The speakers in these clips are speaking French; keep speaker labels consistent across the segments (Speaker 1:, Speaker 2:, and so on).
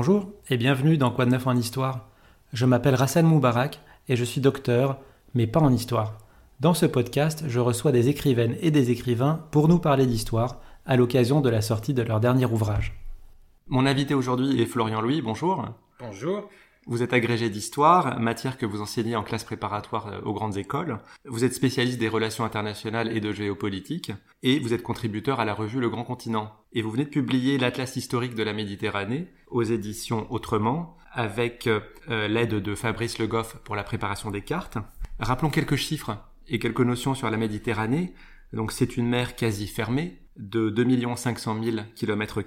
Speaker 1: Bonjour et bienvenue dans Quoi de neuf en histoire. Je m'appelle Rassan Moubarak et je suis docteur, mais pas en histoire. Dans ce podcast, je reçois des écrivaines et des écrivains pour nous parler d'histoire à l'occasion de la sortie de leur dernier ouvrage. Mon invité aujourd'hui est Florian Louis, bonjour.
Speaker 2: Bonjour.
Speaker 1: Vous êtes agrégé d'histoire, matière que vous enseignez en classe préparatoire euh, aux grandes écoles. Vous êtes spécialiste des relations internationales et de géopolitique. Et vous êtes contributeur à la revue Le Grand Continent. Et vous venez de publier l'Atlas historique de la Méditerranée aux éditions Autrement, avec euh, l'aide de Fabrice Le Goff pour la préparation des cartes. Rappelons quelques chiffres et quelques notions sur la Méditerranée. Donc c'est une mer quasi fermée, de 2 500 000 km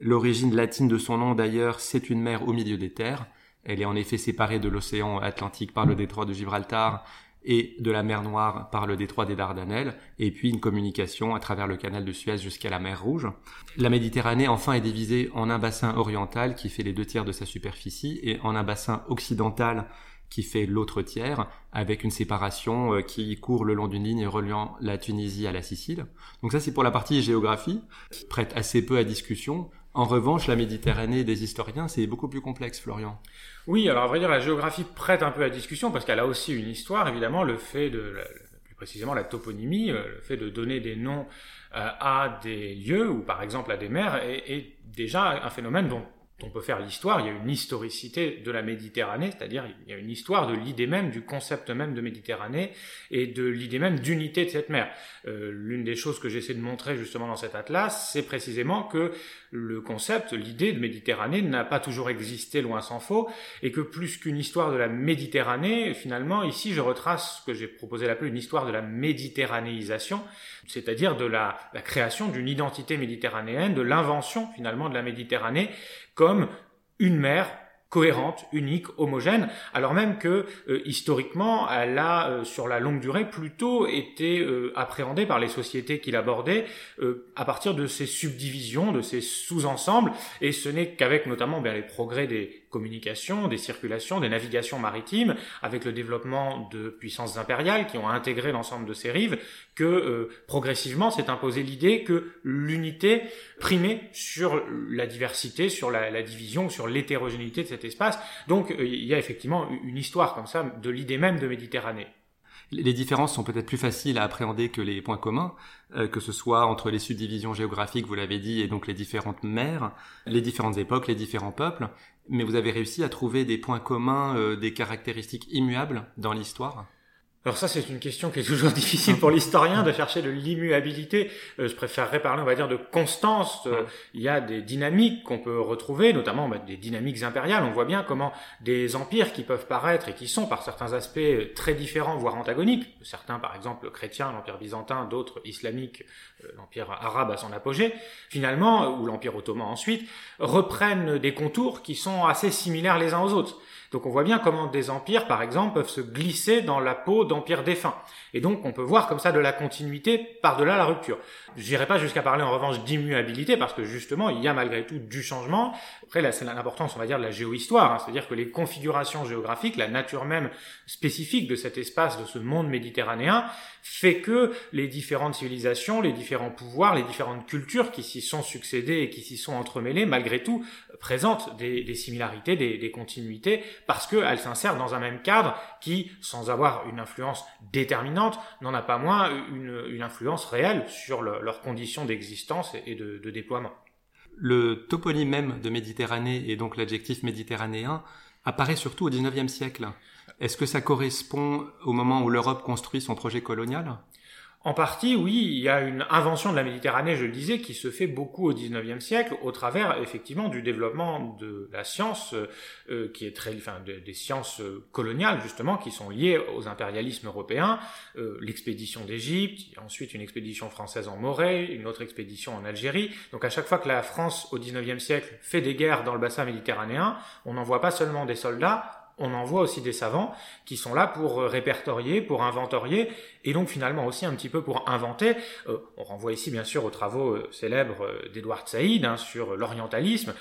Speaker 1: L'origine latine de son nom d'ailleurs, c'est une mer au milieu des terres. Elle est en effet séparée de l'océan Atlantique par le détroit de Gibraltar et de la mer Noire par le détroit des Dardanelles, et puis une communication à travers le canal de Suez jusqu'à la mer Rouge. La Méditerranée enfin est divisée en un bassin oriental qui fait les deux tiers de sa superficie et en un bassin occidental qui fait l'autre tiers, avec une séparation euh, qui court le long d'une ligne reliant la Tunisie à la Sicile. Donc ça c'est pour la partie géographie, qui prête assez peu à discussion. En revanche, la Méditerranée des historiens, c'est beaucoup plus complexe, Florian.
Speaker 2: Oui, alors à vrai dire, la géographie prête un peu à discussion parce qu'elle a aussi une histoire, évidemment, le fait de, plus précisément la toponymie, euh, le fait de donner des noms euh, à des lieux ou par exemple à des mers est, déjà un phénomène dont on peut faire l'histoire, il y a une historicité de la Méditerranée, c'est-à-dire il y a une histoire de l'idée même, du concept même de Méditerranée et de l'idée même d'unité de cette mer. Euh, l'une des choses que j'essaie de montrer justement dans cet atlas, c'est précisément que le concept, l'idée de Méditerranée n'a pas toujours existé loin s'en faut, et que plus qu'une histoire de la Méditerranée, finalement, ici je retrace ce que j'ai proposé d'appeler une histoire de la méditerranéisation, c'est-à-dire de la création d'une identité méditerranéenne, de l'invention finalement de la Méditerranée comme une mer cohérente, unique, homogène, alors même que euh, historiquement, elle a, euh, sur la longue durée, plutôt été euh, appréhendée par les sociétés qu'il abordait à partir de ces subdivisions, de ces sous-ensembles, et ce n'est qu'avec notamment bien, les progrès des communications, des circulations, des navigations maritimes, avec le développement de puissances impériales qui ont intégré l'ensemble de ces rives, que euh, progressivement s'est imposée l'idée que l'unité primait sur la diversité, sur la, division, sur l'hétérogénéité de cet espace. Donc euh, il y a effectivement une histoire comme ça de l'idée même de Méditerranée.
Speaker 1: Les différences sont peut-être plus faciles à appréhender que les points communs, euh, que ce soit entre les subdivisions géographiques, vous l'avez dit, et donc les différentes mers, les différentes époques, les différents peuples. Mais vous avez réussi à trouver des points communs, euh, des caractéristiques immuables dans l'histoire?
Speaker 2: Alors ça, c'est une question qui est toujours difficile pour l'historien de chercher de l'immuabilité. Euh, je préférerais parler, on va dire, de constance. Euh, il y a des dynamiques qu'on peut retrouver, notamment bah, des dynamiques impériales. On voit bien comment des empires qui peuvent paraître et qui sont par certains aspects très différents, voire antagoniques, certains par exemple chrétiens, l'empire byzantin, d'autres islamiques, euh, l'empire arabe à son apogée, finalement, ou l'empire ottoman ensuite, reprennent des contours qui sont assez similaires les uns aux autres. Donc on voit bien comment des empires, par exemple, peuvent se glisser dans la peau d'empires défunts. Et donc on peut voir comme ça de la continuité par-delà la rupture. Je n'irai pas jusqu'à parler en revanche d'immuabilité parce que justement il y a malgré tout du changement. Après là c'est l'importance on va dire de la géohistoire, hein. c'est-à-dire que les configurations géographiques, la nature même spécifique de cet espace, de ce monde méditerranéen, fait que les différentes civilisations, les différents pouvoirs, les différentes cultures qui s'y sont succédées et qui s'y sont entremêlées, malgré tout, présentent des, similarités, des, continuités, parce qu'elles s'insèrent dans un même cadre qui, sans avoir une influence déterminante, n'en a pas moins une, influence réelle sur leurs conditions d'existence et de, de déploiement.
Speaker 1: Le toponyme même de Méditerranée et donc l'adjectif méditerranéen apparaît surtout au XIXe siècle. Est-ce que ça correspond au moment où l'Europe construit son projet colonial?
Speaker 2: En partie, oui, il y a une invention de la Méditerranée, je le disais, qui se fait beaucoup au XIXe siècle, au travers effectivement du développement de la science, euh, qui est très, enfin, des sciences coloniales justement, qui sont liées aux impérialismes européens, euh, l'expédition d'Égypte, ensuite une expédition française en Morée, une autre expédition en Algérie. Donc à chaque fois que la France au XIXe siècle fait des guerres dans le bassin méditerranéen, on n'envoie pas seulement des soldats, on envoie aussi des savants qui sont là pour répertorier, pour inventorier, et donc finalement aussi un petit peu pour inventer. Euh, on renvoie ici bien sûr aux travaux euh, célèbres euh, d'Edouard Saïd hein, sur l'orientalisme.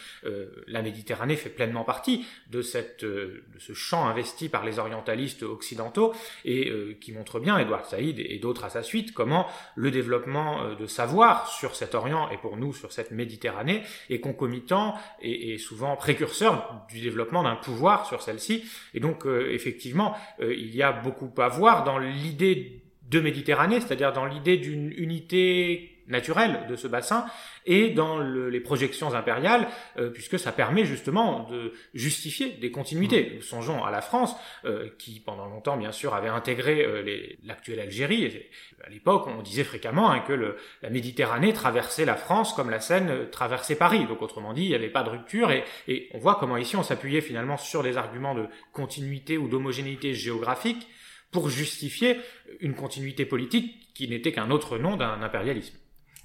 Speaker 2: la Méditerranée fait pleinement partie de, cette, de ce champ investi par les orientalistes occidentaux, et qui montre bien, Edouard Saïd et d'autres à sa suite, comment le développement de savoir sur cet Orient et pour nous sur cette Méditerranée est concomitant et souvent précurseur du développement d'un pouvoir sur celle-ci. Et donc effectivement, il y a beaucoup à voir dans l'idée de Méditerranée, c'est-à-dire dans l'idée d'une unité naturelle de ce bassin et dans les projections impériales, euh, puisque ça permet justement de justifier des continuités. Mmh. Songeons à la France, euh, qui pendant longtemps, bien sûr, avait intégré euh, l'actuelle Algérie. Et à l'époque, on disait fréquemment hein, que le, la Méditerranée traversait la France comme la Seine traversait Paris. Donc, autrement dit, il n'y avait pas de rupture. Et, et on voit comment ici, on s'appuyait finalement sur des arguments de continuité ou d'homogénéité géographique pour justifier une continuité politique qui n'était qu'un autre nom d'un impérialisme.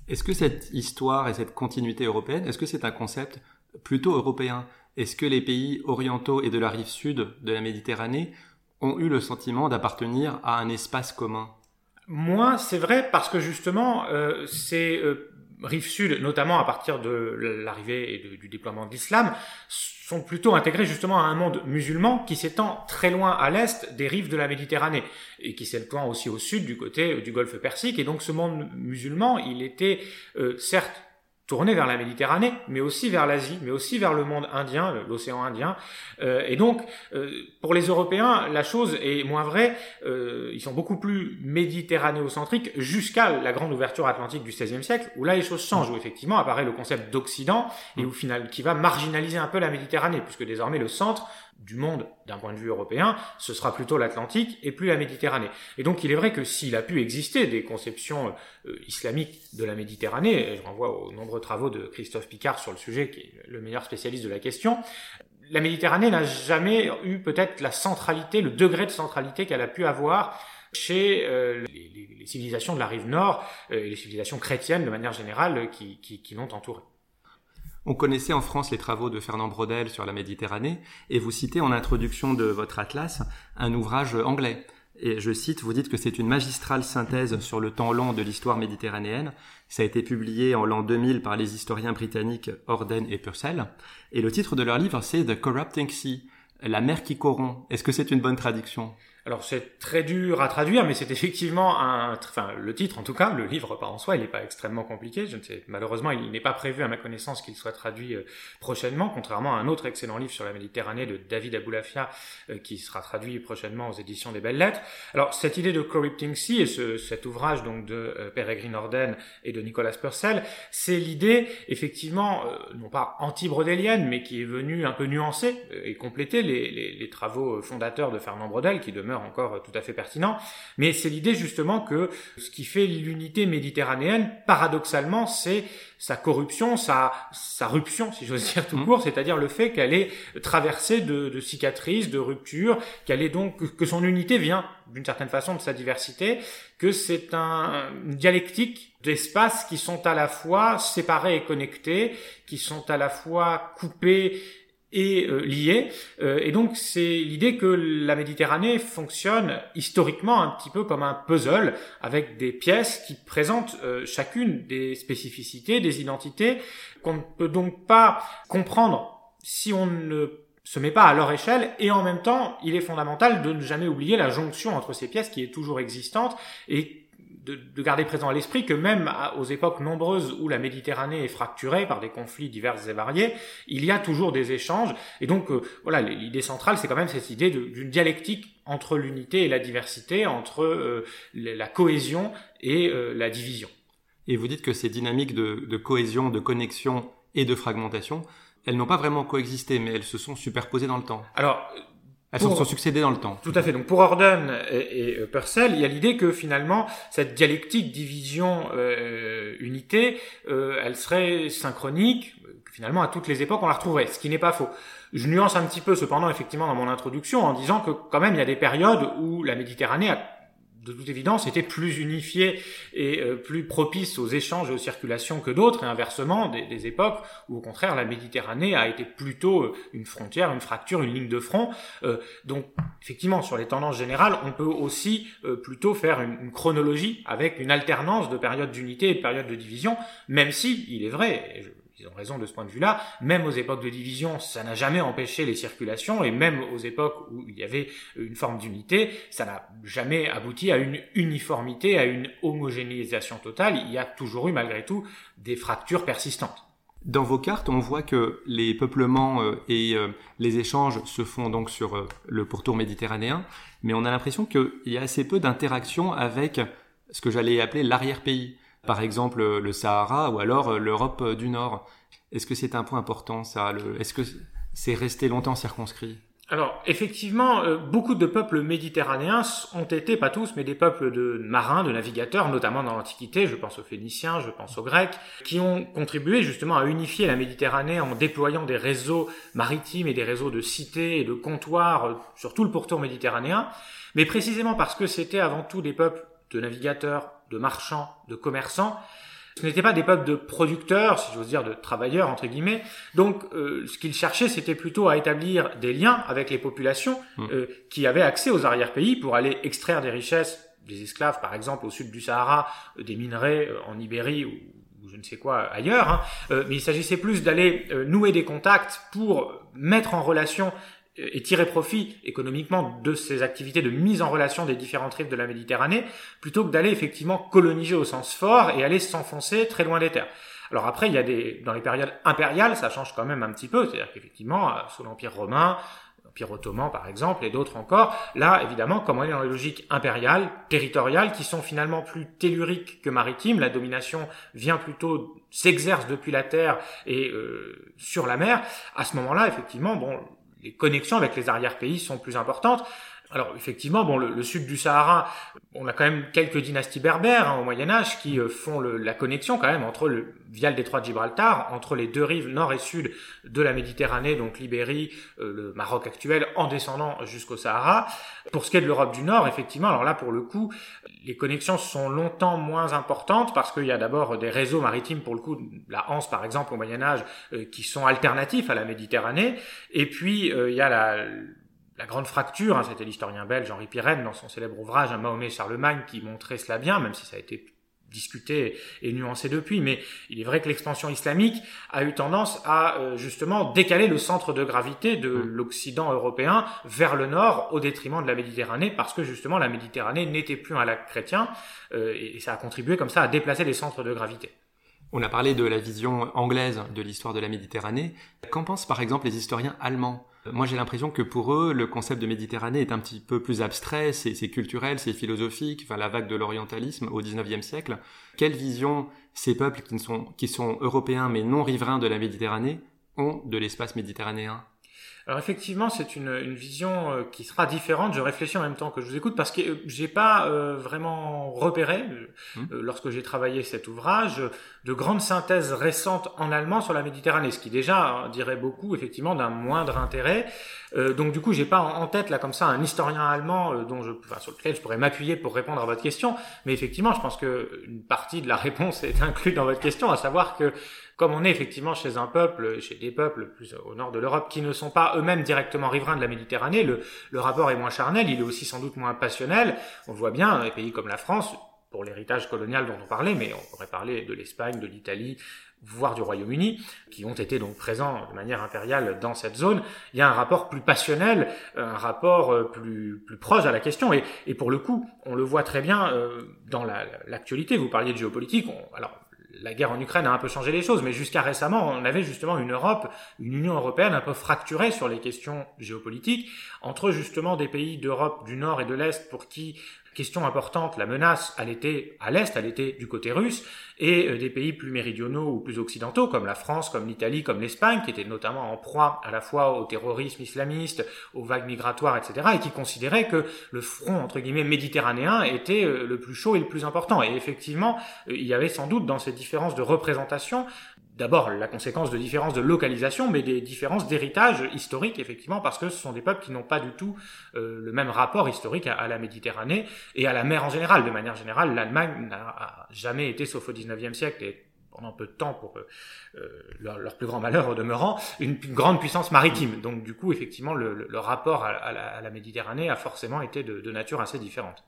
Speaker 1: Est-ce que cette histoire et cette continuité européenne, est-ce que c'est un concept plutôt européen? Est-ce que les pays orientaux et de la rive sud de la Méditerranée ont eu le sentiment d'appartenir à un espace commun?
Speaker 2: Moi, c'est vrai parce que justement, euh, ces euh, rives sud, notamment à partir de l'arrivée et du déploiement de l'islam, sont plutôt intégrés justement à un monde musulman qui s'étend très loin à l'est des rives de la Méditerranée et qui s'étend aussi au sud du côté du golfe Persique. Et donc ce monde musulman, il était euh, certes tourné vers la Méditerranée, mais aussi vers l'Asie, mais aussi vers le monde indien, l'océan Indien. Euh, et donc, euh, pour les Européens, la chose est moins vraie. Euh, ils sont beaucoup plus méditerranéocentriques jusqu'à la grande ouverture atlantique du XVIe siècle, où là les choses changent, où effectivement apparaît le concept d'Occident et où final, qui va marginaliser un peu la Méditerranée, puisque désormais le centre du monde d'un point de vue européen, ce sera plutôt l'Atlantique et plus la Méditerranée. Et donc il est vrai que s'il a pu exister des conceptions euh, islamiques de la Méditerranée, et je renvoie aux nombreux travaux de Christophe Picard sur le sujet, qui est le meilleur spécialiste de la question, la Méditerranée n'a jamais eu peut-être la centralité, le degré de centralité qu'elle a pu avoir chez euh, les, civilisations de la rive nord euh, et les civilisations chrétiennes de manière générale qui, qui, qui l'ont entourée.
Speaker 1: On connaissait en France les travaux de Fernand Braudel sur la Méditerranée, et vous citez en introduction de votre atlas un ouvrage anglais. Et je cite, vous dites que c'est une magistrale synthèse sur le temps long de l'histoire méditerranéenne. Ça a été publié en l'an 2000 par les historiens britanniques Orden et Purcell. Et le titre de leur livre, c'est The Corrupting Sea, la mer qui corrompt. Est-ce que c'est une bonne traduction?
Speaker 2: Alors c'est très dur à traduire, mais c'est effectivement un, enfin le titre en tout cas, le livre pas en soi, il n'est pas extrêmement compliqué. Je ne sais, malheureusement, il n'est pas prévu à ma connaissance qu'il soit traduit euh, prochainement, contrairement à un autre excellent livre sur la Méditerranée de David Aboulafia euh, qui sera traduit prochainement aux éditions des Belles Lettres. Alors cette idée de Corrupting Sea et ce, cet ouvrage donc de euh, Peregrine Orden et de Nicolas Purcell, c'est l'idée effectivement non pas anti-brodélienne, mais qui est venue un peu nuancer et compléter les, les, les travaux fondateurs de Fernand Brodel qui demeure encore tout à fait pertinent, mais c'est l'idée justement que ce qui fait l'unité méditerranéenne, paradoxalement, c'est sa corruption, sa, sa ruption, si j'ose dire tout mmh. court, c'est-à-dire le fait qu'elle est traversée de, de cicatrices, de ruptures, qu'elle est donc que son unité vient d'une certaine façon de sa diversité, que c'est un, une dialectique d'espaces qui sont à la fois séparés et connectés, qui sont à la fois coupés et euh, liées. Euh, et donc c'est l'idée que la Méditerranée fonctionne historiquement un petit peu comme un puzzle avec des pièces qui présentent euh, chacune des spécificités, des identités qu'on ne peut donc pas comprendre si on ne se met pas à leur échelle et en même temps il est fondamental de ne jamais oublier la jonction entre ces pièces qui est toujours existante et de, garder présent à l'esprit que même aux époques nombreuses où la Méditerranée est fracturée par des conflits divers et variés, il y a toujours des échanges. Et donc, euh, voilà, l'idée centrale, c'est quand même cette idée d'une dialectique entre l'unité et la diversité, entre euh, la cohésion et euh, la division.
Speaker 1: Et vous dites que ces dynamiques de, de cohésion, de connexion et de fragmentation, elles n'ont pas vraiment coexisté, mais elles se sont superposées dans le temps.
Speaker 2: Alors,
Speaker 1: elles se sont succédées dans le temps.
Speaker 2: Tout à fait. Donc pour Orden et, et euh, Purcell, il y a l'idée que finalement cette dialectique division euh, unité, euh, elle serait synchronique. Finalement, à toutes les époques, on la retrouverait, ce qui n'est pas faux. Je nuance un petit peu cependant effectivement dans mon introduction en disant que quand même il y a des périodes où la Méditerranée a de toute évidence, était plus unifié et euh, plus propice aux échanges et aux circulations que d'autres, et inversement, des, des, époques où, au contraire, la Méditerranée a été plutôt euh, une frontière, une fracture, une ligne de front. Euh, donc, effectivement, sur les tendances générales, on peut aussi plutôt faire une, une, chronologie avec une alternance de périodes d'unité et de périodes de division, même si, il est vrai, ils ont raison de ce point de vue-là. Même aux époques de division, ça n'a jamais empêché les circulations, et même aux époques où il y avait une forme d'unité, ça n'a jamais abouti à une uniformité, à une homogénéisation totale. Il y a toujours eu, malgré tout, des fractures persistantes.
Speaker 1: Dans vos cartes, on voit que les peuplements euh, et euh, les échanges se font donc sur euh, le pourtour méditerranéen, mais on a l'impression qu'il y a assez peu d'interactions avec ce que j'allais appeler l'arrière-pays par exemple le Sahara ou alors euh, l'Europe euh, du Nord. Est-ce que c'est un point important ça Est-ce que c'est resté longtemps circonscrit?
Speaker 2: Alors, effectivement, euh, beaucoup de peuples méditerranéens ont été, pas tous, mais des peuples de marins, de navigateurs, notamment dans l'Antiquité, je pense aux Phéniciens, je pense aux Grecs, qui ont contribué justement à unifier la Méditerranée en déployant des réseaux maritimes et des réseaux de cités et de comptoirs sur tout le pourtour méditerranéen, mais précisément parce que c'était avant tout des peuples de navigateurs, de marchands, de commerçants. Ce n'étaient pas des peuples de producteurs, si j'ose dire, de travailleurs, entre guillemets. Donc, euh, ce qu'ils cherchaient, c'était plutôt à établir des liens avec les populations mmh. euh, qui avaient accès aux arrière-pays pour aller extraire des richesses, des esclaves, par exemple, au sud du Sahara, euh, des minerais en Ibérie ou, je ne sais quoi ailleurs. Hein. mais il s'agissait plus d'aller nouer des contacts pour mettre en relation et tirer profit économiquement de ces activités de mise en relation des différentes rives de la Méditerranée, plutôt que d'aller effectivement coloniser au sens fort et aller s'enfoncer très loin des terres. Alors après, il y a des, dans les périodes impériales, ça change quand même un petit peu, c'est-à-dire qu'effectivement, euh, sous l'Empire romain, l'Empire ottoman par exemple, et d'autres encore, là, évidemment, comme on est dans les logiques impériales, territoriales, qui sont finalement plus telluriques que maritimes, la domination vient plutôt, s'exerce depuis la terre et euh, sur la mer, à ce moment-là, effectivement, bon, les connexions avec les arrière-pays sont plus importantes. Alors effectivement, bon, le, sud du Sahara, on a quand même quelques dynasties berbères hein, au Moyen Âge qui euh, font la connexion quand même entre le via le détroit de Gibraltar, entre les deux rives nord et sud de la Méditerranée, donc l'Ibérie, euh, le Maroc actuel, en descendant jusqu'au Sahara. Pour ce qui est de l'Europe du Nord, effectivement, alors là pour le coup, les connexions sont longtemps moins importantes parce qu'il y a d'abord des réseaux maritimes pour le coup, la Hanse par exemple au Moyen Âge, euh, qui sont alternatifs à la Méditerranée, et puis il y a la la grande fracture, hein, c'était l'historien belge Henri Pirenne dans son célèbre ouvrage Un Mahomet Charlemagne qui montrait cela bien, même si ça a été discuté et nuancé depuis, mais il est vrai que l'expansion islamique a eu tendance à euh, justement décaler le centre de gravité de mmh. l'Occident européen vers le nord au détriment de la Méditerranée, parce que justement la Méditerranée n'était plus un lac chrétien, euh, et ça a contribué comme ça à déplacer les centres de gravité.
Speaker 1: On a parlé de la vision anglaise de l'histoire de la Méditerranée. Qu'en pensent par exemple les historiens allemands? Moi, j'ai l'impression que pour eux, le concept de Méditerranée est un petit peu plus abstrait, c'est culturel, c'est philosophique, enfin, la vague de l'orientalisme au XIXe siècle. Quelle vision ces peuples qui sont, qui sont européens mais non riverains de la Méditerranée ont de l'espace méditerranéen?
Speaker 2: Alors effectivement, c'est une, une, vision euh, qui sera différente. Je réfléchis en même temps que je vous écoute parce que euh, j'ai pas euh, vraiment repéré, mmh. lorsque j'ai travaillé cet ouvrage, de grandes synthèses récentes en allemand sur la Méditerranée, ce qui déjà hein, dirait beaucoup effectivement d'un moindre intérêt. donc du coup, j'ai pas en tête là comme ça un historien allemand dont je, enfin, sur lequel je pourrais m'appuyer pour répondre à votre question. Mais effectivement, je pense que une partie de la réponse est inclue dans votre question, à savoir que comme on est effectivement chez un peuple, chez des peuples plus au nord de l'Europe qui ne sont pas eux-mêmes directement riverains de la Méditerranée, le, rapport est moins charnel, il est aussi sans doute moins passionnel. On voit bien les pays comme la France, pour l'héritage colonial dont on parlait, mais on pourrait parler de l'Espagne, de l'Italie, voire du Royaume-Uni, qui ont été donc présents de manière impériale dans cette zone, il y a un rapport plus passionnel, un rapport euh, plus, plus proche à la question. Et, pour le coup, on le voit très bien euh, dans l'actualité. Vous parliez de géopolitique. alors, la guerre en Ukraine a un peu changé les choses, mais jusqu'à récemment, on avait justement une Europe, une Union européenne un peu fracturée sur les questions géopolitiques, entre justement des pays d'Europe du Nord et de l'Est pour qui question importante, la menace, elle à l'est, elle était du côté russe, et euh, des pays plus méridionaux ou plus occidentaux, comme la France, comme l'Italie, comme l'Espagne, qui étaient notamment en proie à la fois au terrorisme islamiste, aux vagues migratoires, etc., et qui considéraient que le front, entre guillemets, méditerranéen était euh, le plus chaud et le plus important. Et effectivement, euh, il y avait sans doute dans ces différences de représentation d'abord la conséquence de différences de localisation, mais des différences d'héritage historique, effectivement, parce que ce sont des peuples qui n'ont pas du tout euh, le même rapport historique à, la Méditerranée et à la mer en général. De manière générale, l'Allemagne n'a jamais été, sauf au XIXe siècle, et pendant peu de temps pour euh, leur, plus grand malheur au demeurant, une, grande puissance maritime. Donc du coup, effectivement, le, rapport à, la, Méditerranée a forcément été de, de nature assez différente.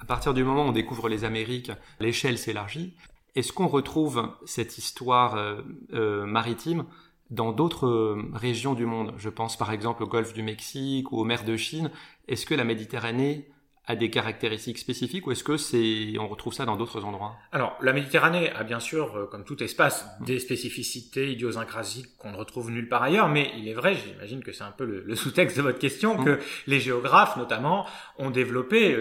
Speaker 1: À partir du moment où on découvre les Amériques, l'échelle s'élargit. Est-ce qu'on retrouve cette histoire euh, euh, maritime dans d'autres euh, régions du monde? Je pense par exemple au golfe du Mexique ou aux mers de Chine. Est-ce que la Méditerranée a des caractéristiques spécifiques ou est-ce que c'est on retrouve ça dans d'autres endroits?
Speaker 2: Alors la Méditerranée a bien sûr, comme tout espace, des spécificités idiosyncrasiques qu'on ne retrouve nulle part ailleurs, mais il est vrai, j'imagine que c'est un peu le, sous-texte de votre question, que les géographes notamment ont développé,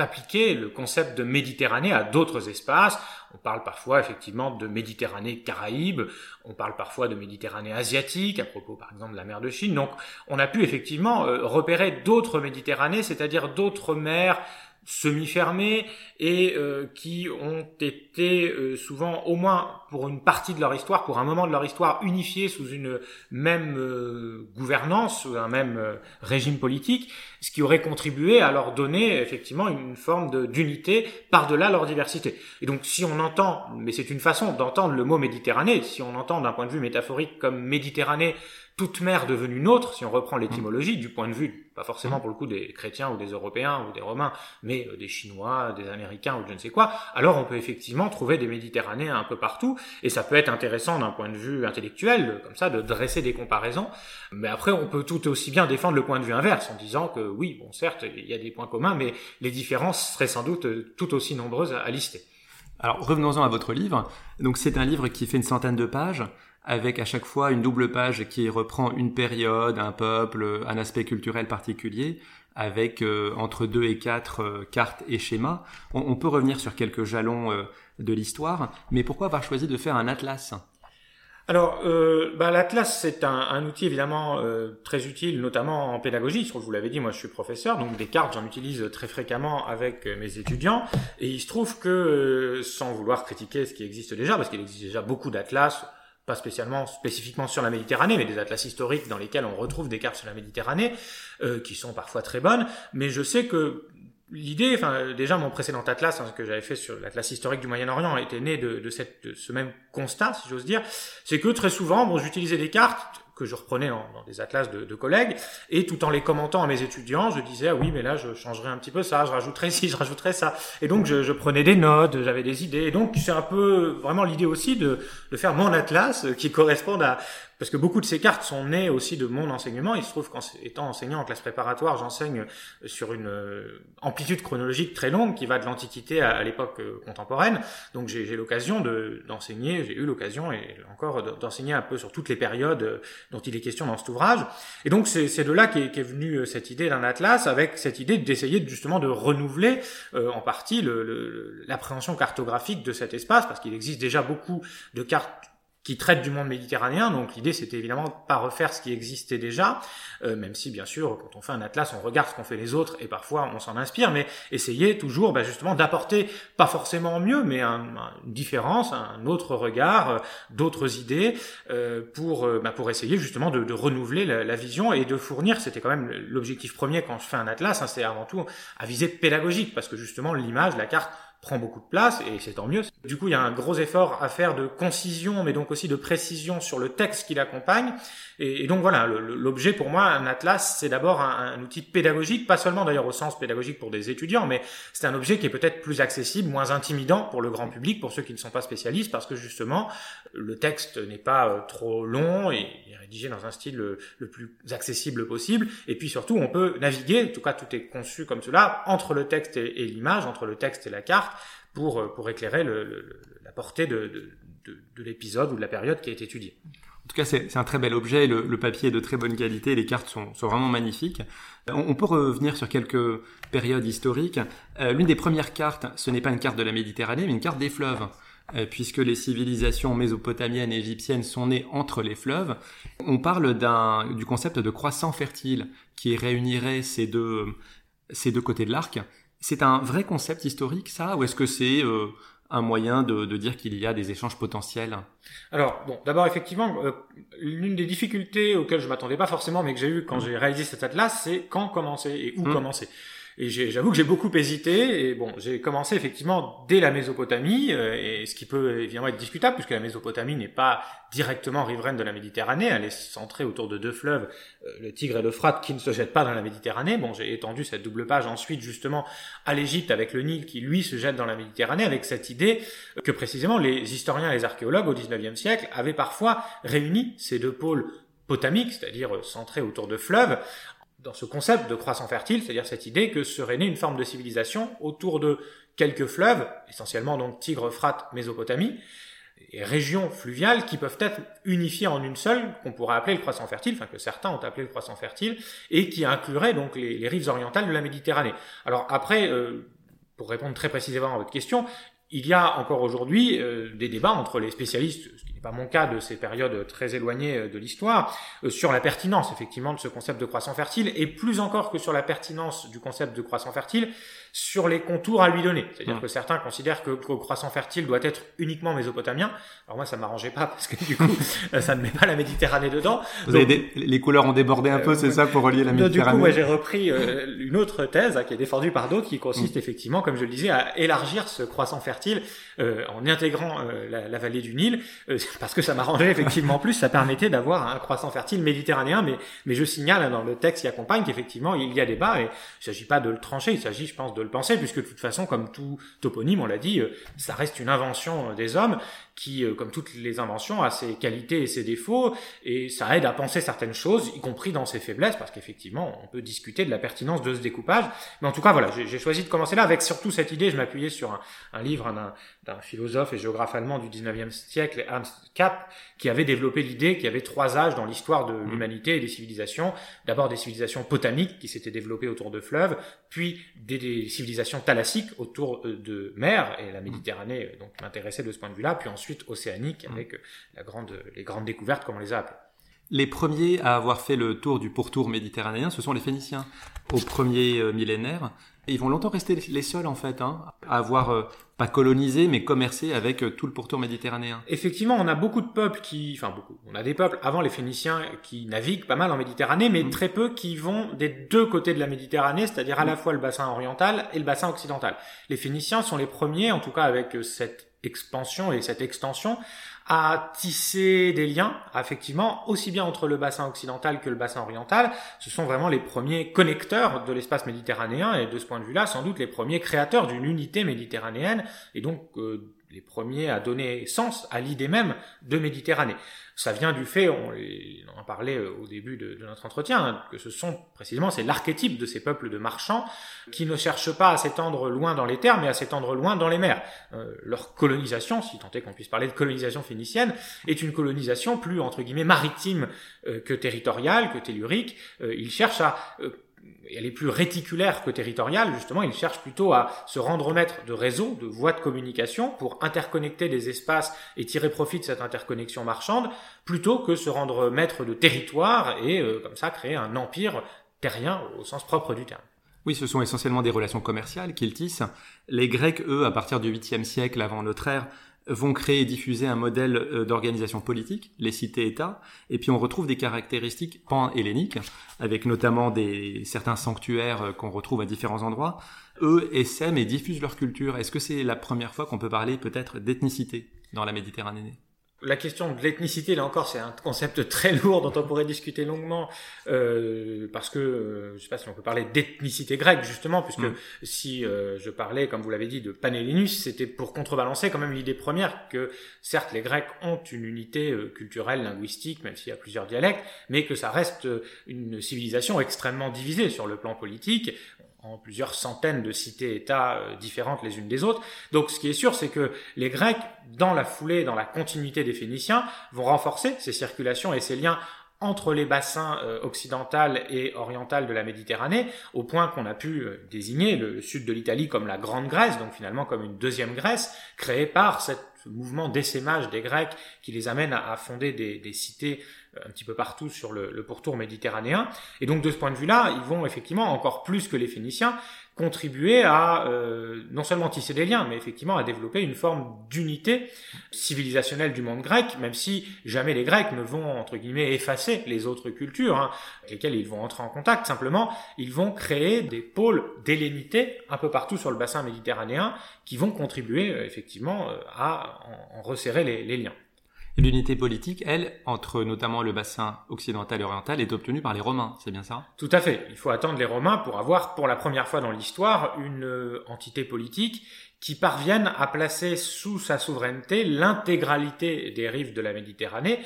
Speaker 2: appliqué le concept de Méditerranée à d'autres espaces. On parle parfois effectivement de Méditerranée Caraïbe, on parle parfois de Méditerranée asiatique, à propos par exemple de la mer de Chine. Donc on a pu effectivement euh, repérer d'autres Méditerranées, c'est-à-dire d'autres mers semi-fermés et euh, qui ont été euh, souvent, au moins pour une partie de leur histoire, pour un moment de leur histoire, unifiés sous une même euh, gouvernance, un même régime politique, ce qui aurait contribué à leur donner effectivement une forme d'unité par-delà leur diversité. Et donc si on entend, mais c'est une façon d'entendre le mot Méditerranée, si on entend d'un point de vue métaphorique comme Méditerranée, toute mer devenue nôtre, si on reprend l'étymologie du point de vue, pas forcément pour le coup des chrétiens ou des Européens ou des Romains, mais euh, des Chinois, des Américains ou je ne sais quoi, alors on peut effectivement trouver des Méditerranéens un peu partout, et ça peut être intéressant d'un point de vue intellectuel, comme ça, de dresser des comparaisons, mais après on peut tout aussi bien défendre le point de vue inverse, en disant que oui, bon certes, il y a des points communs, mais les différences seraient sans doute tout aussi nombreuses à lister.
Speaker 1: Alors revenons-en à votre livre. Donc c'est un livre qui fait une centaine de pages avec à chaque fois une double page qui reprend une période, un peuple, un aspect culturel particulier, avec euh, entre deux et quatre euh, cartes et schémas. On, peut revenir sur quelques jalons euh, de l'histoire, mais pourquoi avoir choisi de faire un atlas?
Speaker 2: Alors, bah, l'atlas c'est un, outil évidemment très utile, notamment en pédagogie. Je vous l'avez dit, moi je suis professeur, donc des cartes j'en utilise très fréquemment avec mes étudiants. Et il se trouve que, sans vouloir critiquer ce qui existe déjà, parce qu'il existe déjà beaucoup d'atlas, pas spécialement spécifiquement sur la Méditerranée, mais des atlas historiques dans lesquels on retrouve des cartes sur la Méditerranée, euh, qui sont parfois très bonnes. Mais je sais que l'idée, enfin déjà mon précédent atlas hein, que j'avais fait sur l'atlas historique du Moyen-Orient était né de, de, cette, ce même constat, si j'ose dire, c'est que très souvent, bon, j'utilisais des cartes que je reprenais dans, des atlas de, collègues, et tout en les commentant à mes étudiants, je disais ah oui mais là je changerais un petit peu ça, je rajouterais ci, je rajouterais ça, et donc je, je prenais des notes, j'avais des idées, et donc c'est un peu vraiment l'idée aussi de, de faire mon atlas qui corresponde à parce que beaucoup de ces cartes sont nées aussi de mon enseignement. Il se trouve qu'en étant enseignant en classe préparatoire, j'enseigne sur une euh, amplitude chronologique très longue qui va de l'Antiquité à, l'époque euh, contemporaine. Donc j'ai l'occasion d'enseigner, j'ai eu l'occasion et encore d'enseigner un peu sur toutes les périodes euh, dont il est question dans cet ouvrage. Et donc c'est de là qu'est est venue cette idée d'un atlas, avec cette idée d'essayer justement de renouveler en partie l'appréhension cartographique de cet espace, parce qu'il existe déjà beaucoup de cartes qui traite du monde méditerranéen. Donc l'idée, c'était évidemment pas refaire ce qui existait déjà, euh, même si bien sûr, quand on fait un atlas, on regarde ce qu'ont fait les autres et parfois on s'en inspire, mais essayer toujours bah, justement d'apporter, pas forcément mieux, mais un, une différence, un autre regard, euh, d'autres idées, euh, pour, bah, pour essayer justement de, renouveler la, vision et de fournir, c'était quand même l'objectif premier quand je fais un atlas, hein, c'est avant tout à viser pédagogique, parce que justement l'image, la carte, prend beaucoup de place et c'est tant mieux. Du coup, il y a un gros effort à faire de concision, mais donc aussi de précision sur le texte qui l'accompagne. Et, donc voilà, l'objet pour moi, un atlas, c'est d'abord un, outil pédagogique, pas seulement d'ailleurs au sens pédagogique pour des étudiants, mais c'est un objet qui est peut-être plus accessible, moins intimidant pour le grand public, pour ceux qui ne sont pas spécialistes, parce que justement, le texte n'est pas euh, trop long et est rédigé dans un style le, le plus accessible possible. Et puis surtout, on peut naviguer, en tout cas tout est conçu comme cela, entre le texte et l'image, entre le texte et la carte, pour, euh, pour éclairer la portée de, de, de, de l'épisode ou de la période qui est étudiée.
Speaker 1: En tout cas, c'est un très bel objet, le, papier est de très bonne qualité, les cartes sont, vraiment magnifiques. On, on, peut revenir sur quelques périodes historiques. Euh, L'une des premières cartes, ce n'est pas une carte de la Méditerranée, mais une carte des fleuves. Euh, puisque les civilisations mésopotamiennes et égyptiennes sont nées entre les fleuves, on parle du concept de croissant fertile qui réunirait ces deux côtés de l'arc. C'est un vrai concept historique, ça, ou est-ce que c'est euh, un moyen de, dire qu'il y a des échanges potentiels?
Speaker 2: Alors, bon, d'abord, effectivement, euh, l'une des difficultés auxquelles je m'attendais pas forcément, mais que j'ai eu quand j'ai réalisé cet atlas, c'est quand commencer et où mmh. commencer. Et j'avoue que j'ai beaucoup hésité. Et bon, j'ai commencé effectivement dès la Mésopotamie, euh, et ce qui peut évidemment être discutable, puisque la Mésopotamie n'est pas directement riveraine de la Méditerranée. Elle est centrée autour de deux fleuves, euh, le Tigre et l'Euphrate, qui ne se jettent pas dans la Méditerranée. Bon, j'ai étendu cette double page ensuite justement à l'Égypte avec le Nil, qui lui se jette dans la Méditerranée, avec cette idée que précisément les historiens et les archéologues au XIXe siècle avaient parfois réuni ces deux pôles potamiques, c'est-à-dire centrés autour de fleuves, dans ce concept de croissant fertile, c'est-à-dire cette idée que serait née une forme de civilisation autour de quelques fleuves, essentiellement donc Tigre, Euphrate, Mésopotamie, et régions fluviales qui peuvent être unifiées en une seule, qu'on pourrait appeler le croissant fertile, enfin que certains ont appelé le croissant fertile, et qui inclurait donc les, rives orientales de la Méditerranée. Alors après, euh, pour répondre très précisément à votre question, il y a encore aujourd'hui euh, des débats entre les spécialistes, pas mon cas de ces périodes très éloignées euh, de l'histoire, euh, sur la pertinence effectivement de ce concept de croissant fertile, et plus encore que sur la pertinence du concept de croissant fertile, sur les contours à lui donner. C'est-à-dire que certains considèrent que le croissant fertile doit être uniquement mésopotamien. Alors moi, ça m'arrangeait pas parce que du coup, ça ne met pas la Méditerranée dedans.
Speaker 1: Vous avez les couleurs ont débordé un peu, c'est ça, pour relier la Méditerranée.
Speaker 2: Du coup, moi, j'ai repris une autre thèse hein, qui est défendue par d'autres, qui consiste mm. effectivement, comme je le disais, à élargir ce croissant fertile euh, en intégrant euh, la, la, vallée du Nil, euh, parce que ça m'arrangeait effectivement plus, ça permettait d'avoir un croissant fertile méditerranéen, mais, mais je signale hein, dans le texte qui accompagne qu'effectivement il y a débat, et il s'agit pas de le trancher, il s'agit je pense de le penser, puisque de toute façon, comme tout toponyme, on l'a dit, ça reste une invention des hommes, qui, comme toutes les inventions, a ses qualités et ses défauts, et ça aide à penser certaines choses, y compris dans ses faiblesses, parce qu'effectivement, on peut discuter de la pertinence de ce découpage. Mais en tout cas, voilà, j'ai choisi de commencer là avec surtout cette idée, je m'appuyais sur un, un livre d'un philosophe et géographe allemand du 19e siècle, Hans Kapp, qui avait développé l'idée qu'il y avait trois âges dans l'histoire de mmh. l'humanité et des civilisations. D'abord des civilisations potamiques qui s'étaient développées autour de fleuves, puis des, civilisations thalassiques autour euh, de mers, et la Méditerranée euh, donc m'intéressait de ce point de vue-là, puis ensuite océanique mmh. avec euh, la grande, les grandes découvertes, comme on les a appelées.
Speaker 1: Les premiers à avoir fait le tour du pourtour méditerranéen, ce sont les Phéniciens, au premier millénaire. Et ils vont longtemps rester les seuls, en fait, hein, à avoir pas colonisé, mais commercé avec euh, tout le pourtour méditerranéen.
Speaker 2: Effectivement, on a beaucoup de peuples qui, enfin beaucoup, on a des peuples avant les Phéniciens qui naviguent pas mal en Méditerranée, mais mm. très peu qui vont des deux côtés de la Méditerranée, c'est-à-dire à la mm. fois le bassin oriental et le bassin occidental. Les Phéniciens sont les premiers, en tout cas avec euh, cette expansion et cette extension, à tisser des liens, effectivement, aussi bien entre le bassin occidental que le bassin oriental. Ce sont vraiment les premiers connecteurs de l'espace méditerranéen et de ce point de vue-là, sans doute les premiers créateurs d'une unité méditerranéenne et donc euh, les premiers à donner sens à l'idée même de Méditerranée. Ça vient du fait, on, en parlait euh, au début de, notre entretien, hein, que ce sont précisément, c'est l'archétype de ces peuples de marchands qui ne cherchent pas à s'étendre loin dans les terres, mais à s'étendre loin dans les mers. Euh, leur colonisation, si tant est qu'on puisse parler de colonisation phénicienne, est une colonisation plus, entre guillemets, maritime euh, que territoriale, que tellurique. ils cherchent à elle est plus réticulaire que territoriale, justement, il cherche plutôt à se rendre maître de réseaux, de voies de communication pour interconnecter des espaces et tirer profit de cette interconnexion marchande, plutôt que se rendre maître de territoire et euh, comme ça créer un empire terrien au sens propre du terme.
Speaker 1: Oui, ce sont essentiellement des relations commerciales qu'ils tissent. Les Grecs, eux, à partir du 8e siècle avant notre ère, vont créer et diffuser un modèle euh, d'organisation politique, les cités-États, et puis on retrouve des caractéristiques pan-helléniques, avec notamment des, certains sanctuaires euh, qu'on retrouve à différents endroits. Eux essaiment et diffusent leur culture. Est-ce que c'est la première fois qu'on peut parler peut-être d'ethnicité dans la Méditerranée?
Speaker 2: La question de l'ethnicité, là encore, c'est un concept très lourd dont on pourrait discuter longuement, euh, parce que euh, je sais pas si on peut parler d'ethnicité grecque justement, puisque mm. si euh, je parlais, comme vous l'avez dit, de Panhellénus, c'était pour contrebalancer quand même l'idée première que certes les Grecs ont une unité culturelle, linguistique, même s'il y a plusieurs dialectes, mais que ça reste une civilisation extrêmement divisée sur le plan politique plusieurs centaines de cités-États euh, différentes les unes des autres. Donc ce qui est sûr, c'est que les Grecs, dans la foulée, dans la continuité des Phéniciens, vont renforcer ces circulations et ces liens entre les bassins euh, occidental et oriental de la Méditerranée, au point qu'on a pu euh, désigner le sud de l'Italie comme la Grande Grèce, donc finalement comme une deuxième Grèce, créée par ce mouvement d'essaimage des Grecs qui les amène à, fonder des, cités un petit peu partout sur le, le pourtour méditerranéen. Et donc de ce point de vue-là, ils vont effectivement encore plus que les Phéniciens contribuer à euh, non seulement tisser des liens, mais effectivement à développer une forme d'unité civilisationnelle du monde grec, même si jamais les Grecs ne vont, entre guillemets, effacer les autres cultures hein, avec lesquelles ils vont entrer en contact. Simplement, ils vont créer des pôles d'hellénité un peu partout sur le bassin méditerranéen qui vont contribuer euh, effectivement euh, à en, resserrer les liens.
Speaker 1: L'unité politique, elle, entre notamment le bassin occidental et oriental, est obtenue par les Romains, c'est bien ça?
Speaker 2: Tout à fait. Il faut attendre les Romains pour avoir, pour la première fois dans l'histoire, une euh, entité politique qui parviennent à placer sous sa souveraineté l'intégralité des rives de la Méditerranée,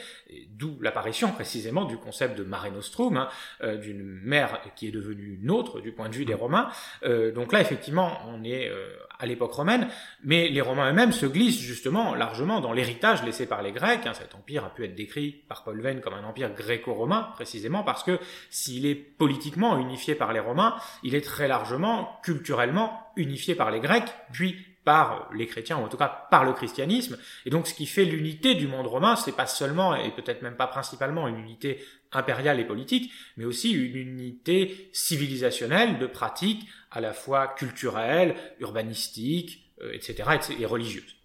Speaker 2: d'où l'apparition précisément du concept de Mare Nostrum, hein, euh, d'une mer qui est devenue nôtre du point de vue des Romains. Euh, donc là, effectivement, on est euh, à l'époque romaine, mais les Romains eux-mêmes se glissent justement largement dans l'héritage laissé par les Grecs. Hein. Cet empire a pu être décrit par Paul Venn comme un empire gréco-romain, précisément parce que s'il est politiquement unifié par les Romains, il est très largement culturellement unifié par les Grecs, puis par les chrétiens, ou en tout cas par le christianisme. Et donc ce qui fait l'unité du monde romain, c'est pas seulement, et peut-être même pas principalement, une unité impériale et politique, mais aussi une unité civilisationnelle de pratiques à la fois culturelles, urbanistiques, etc., euh, et religieuses.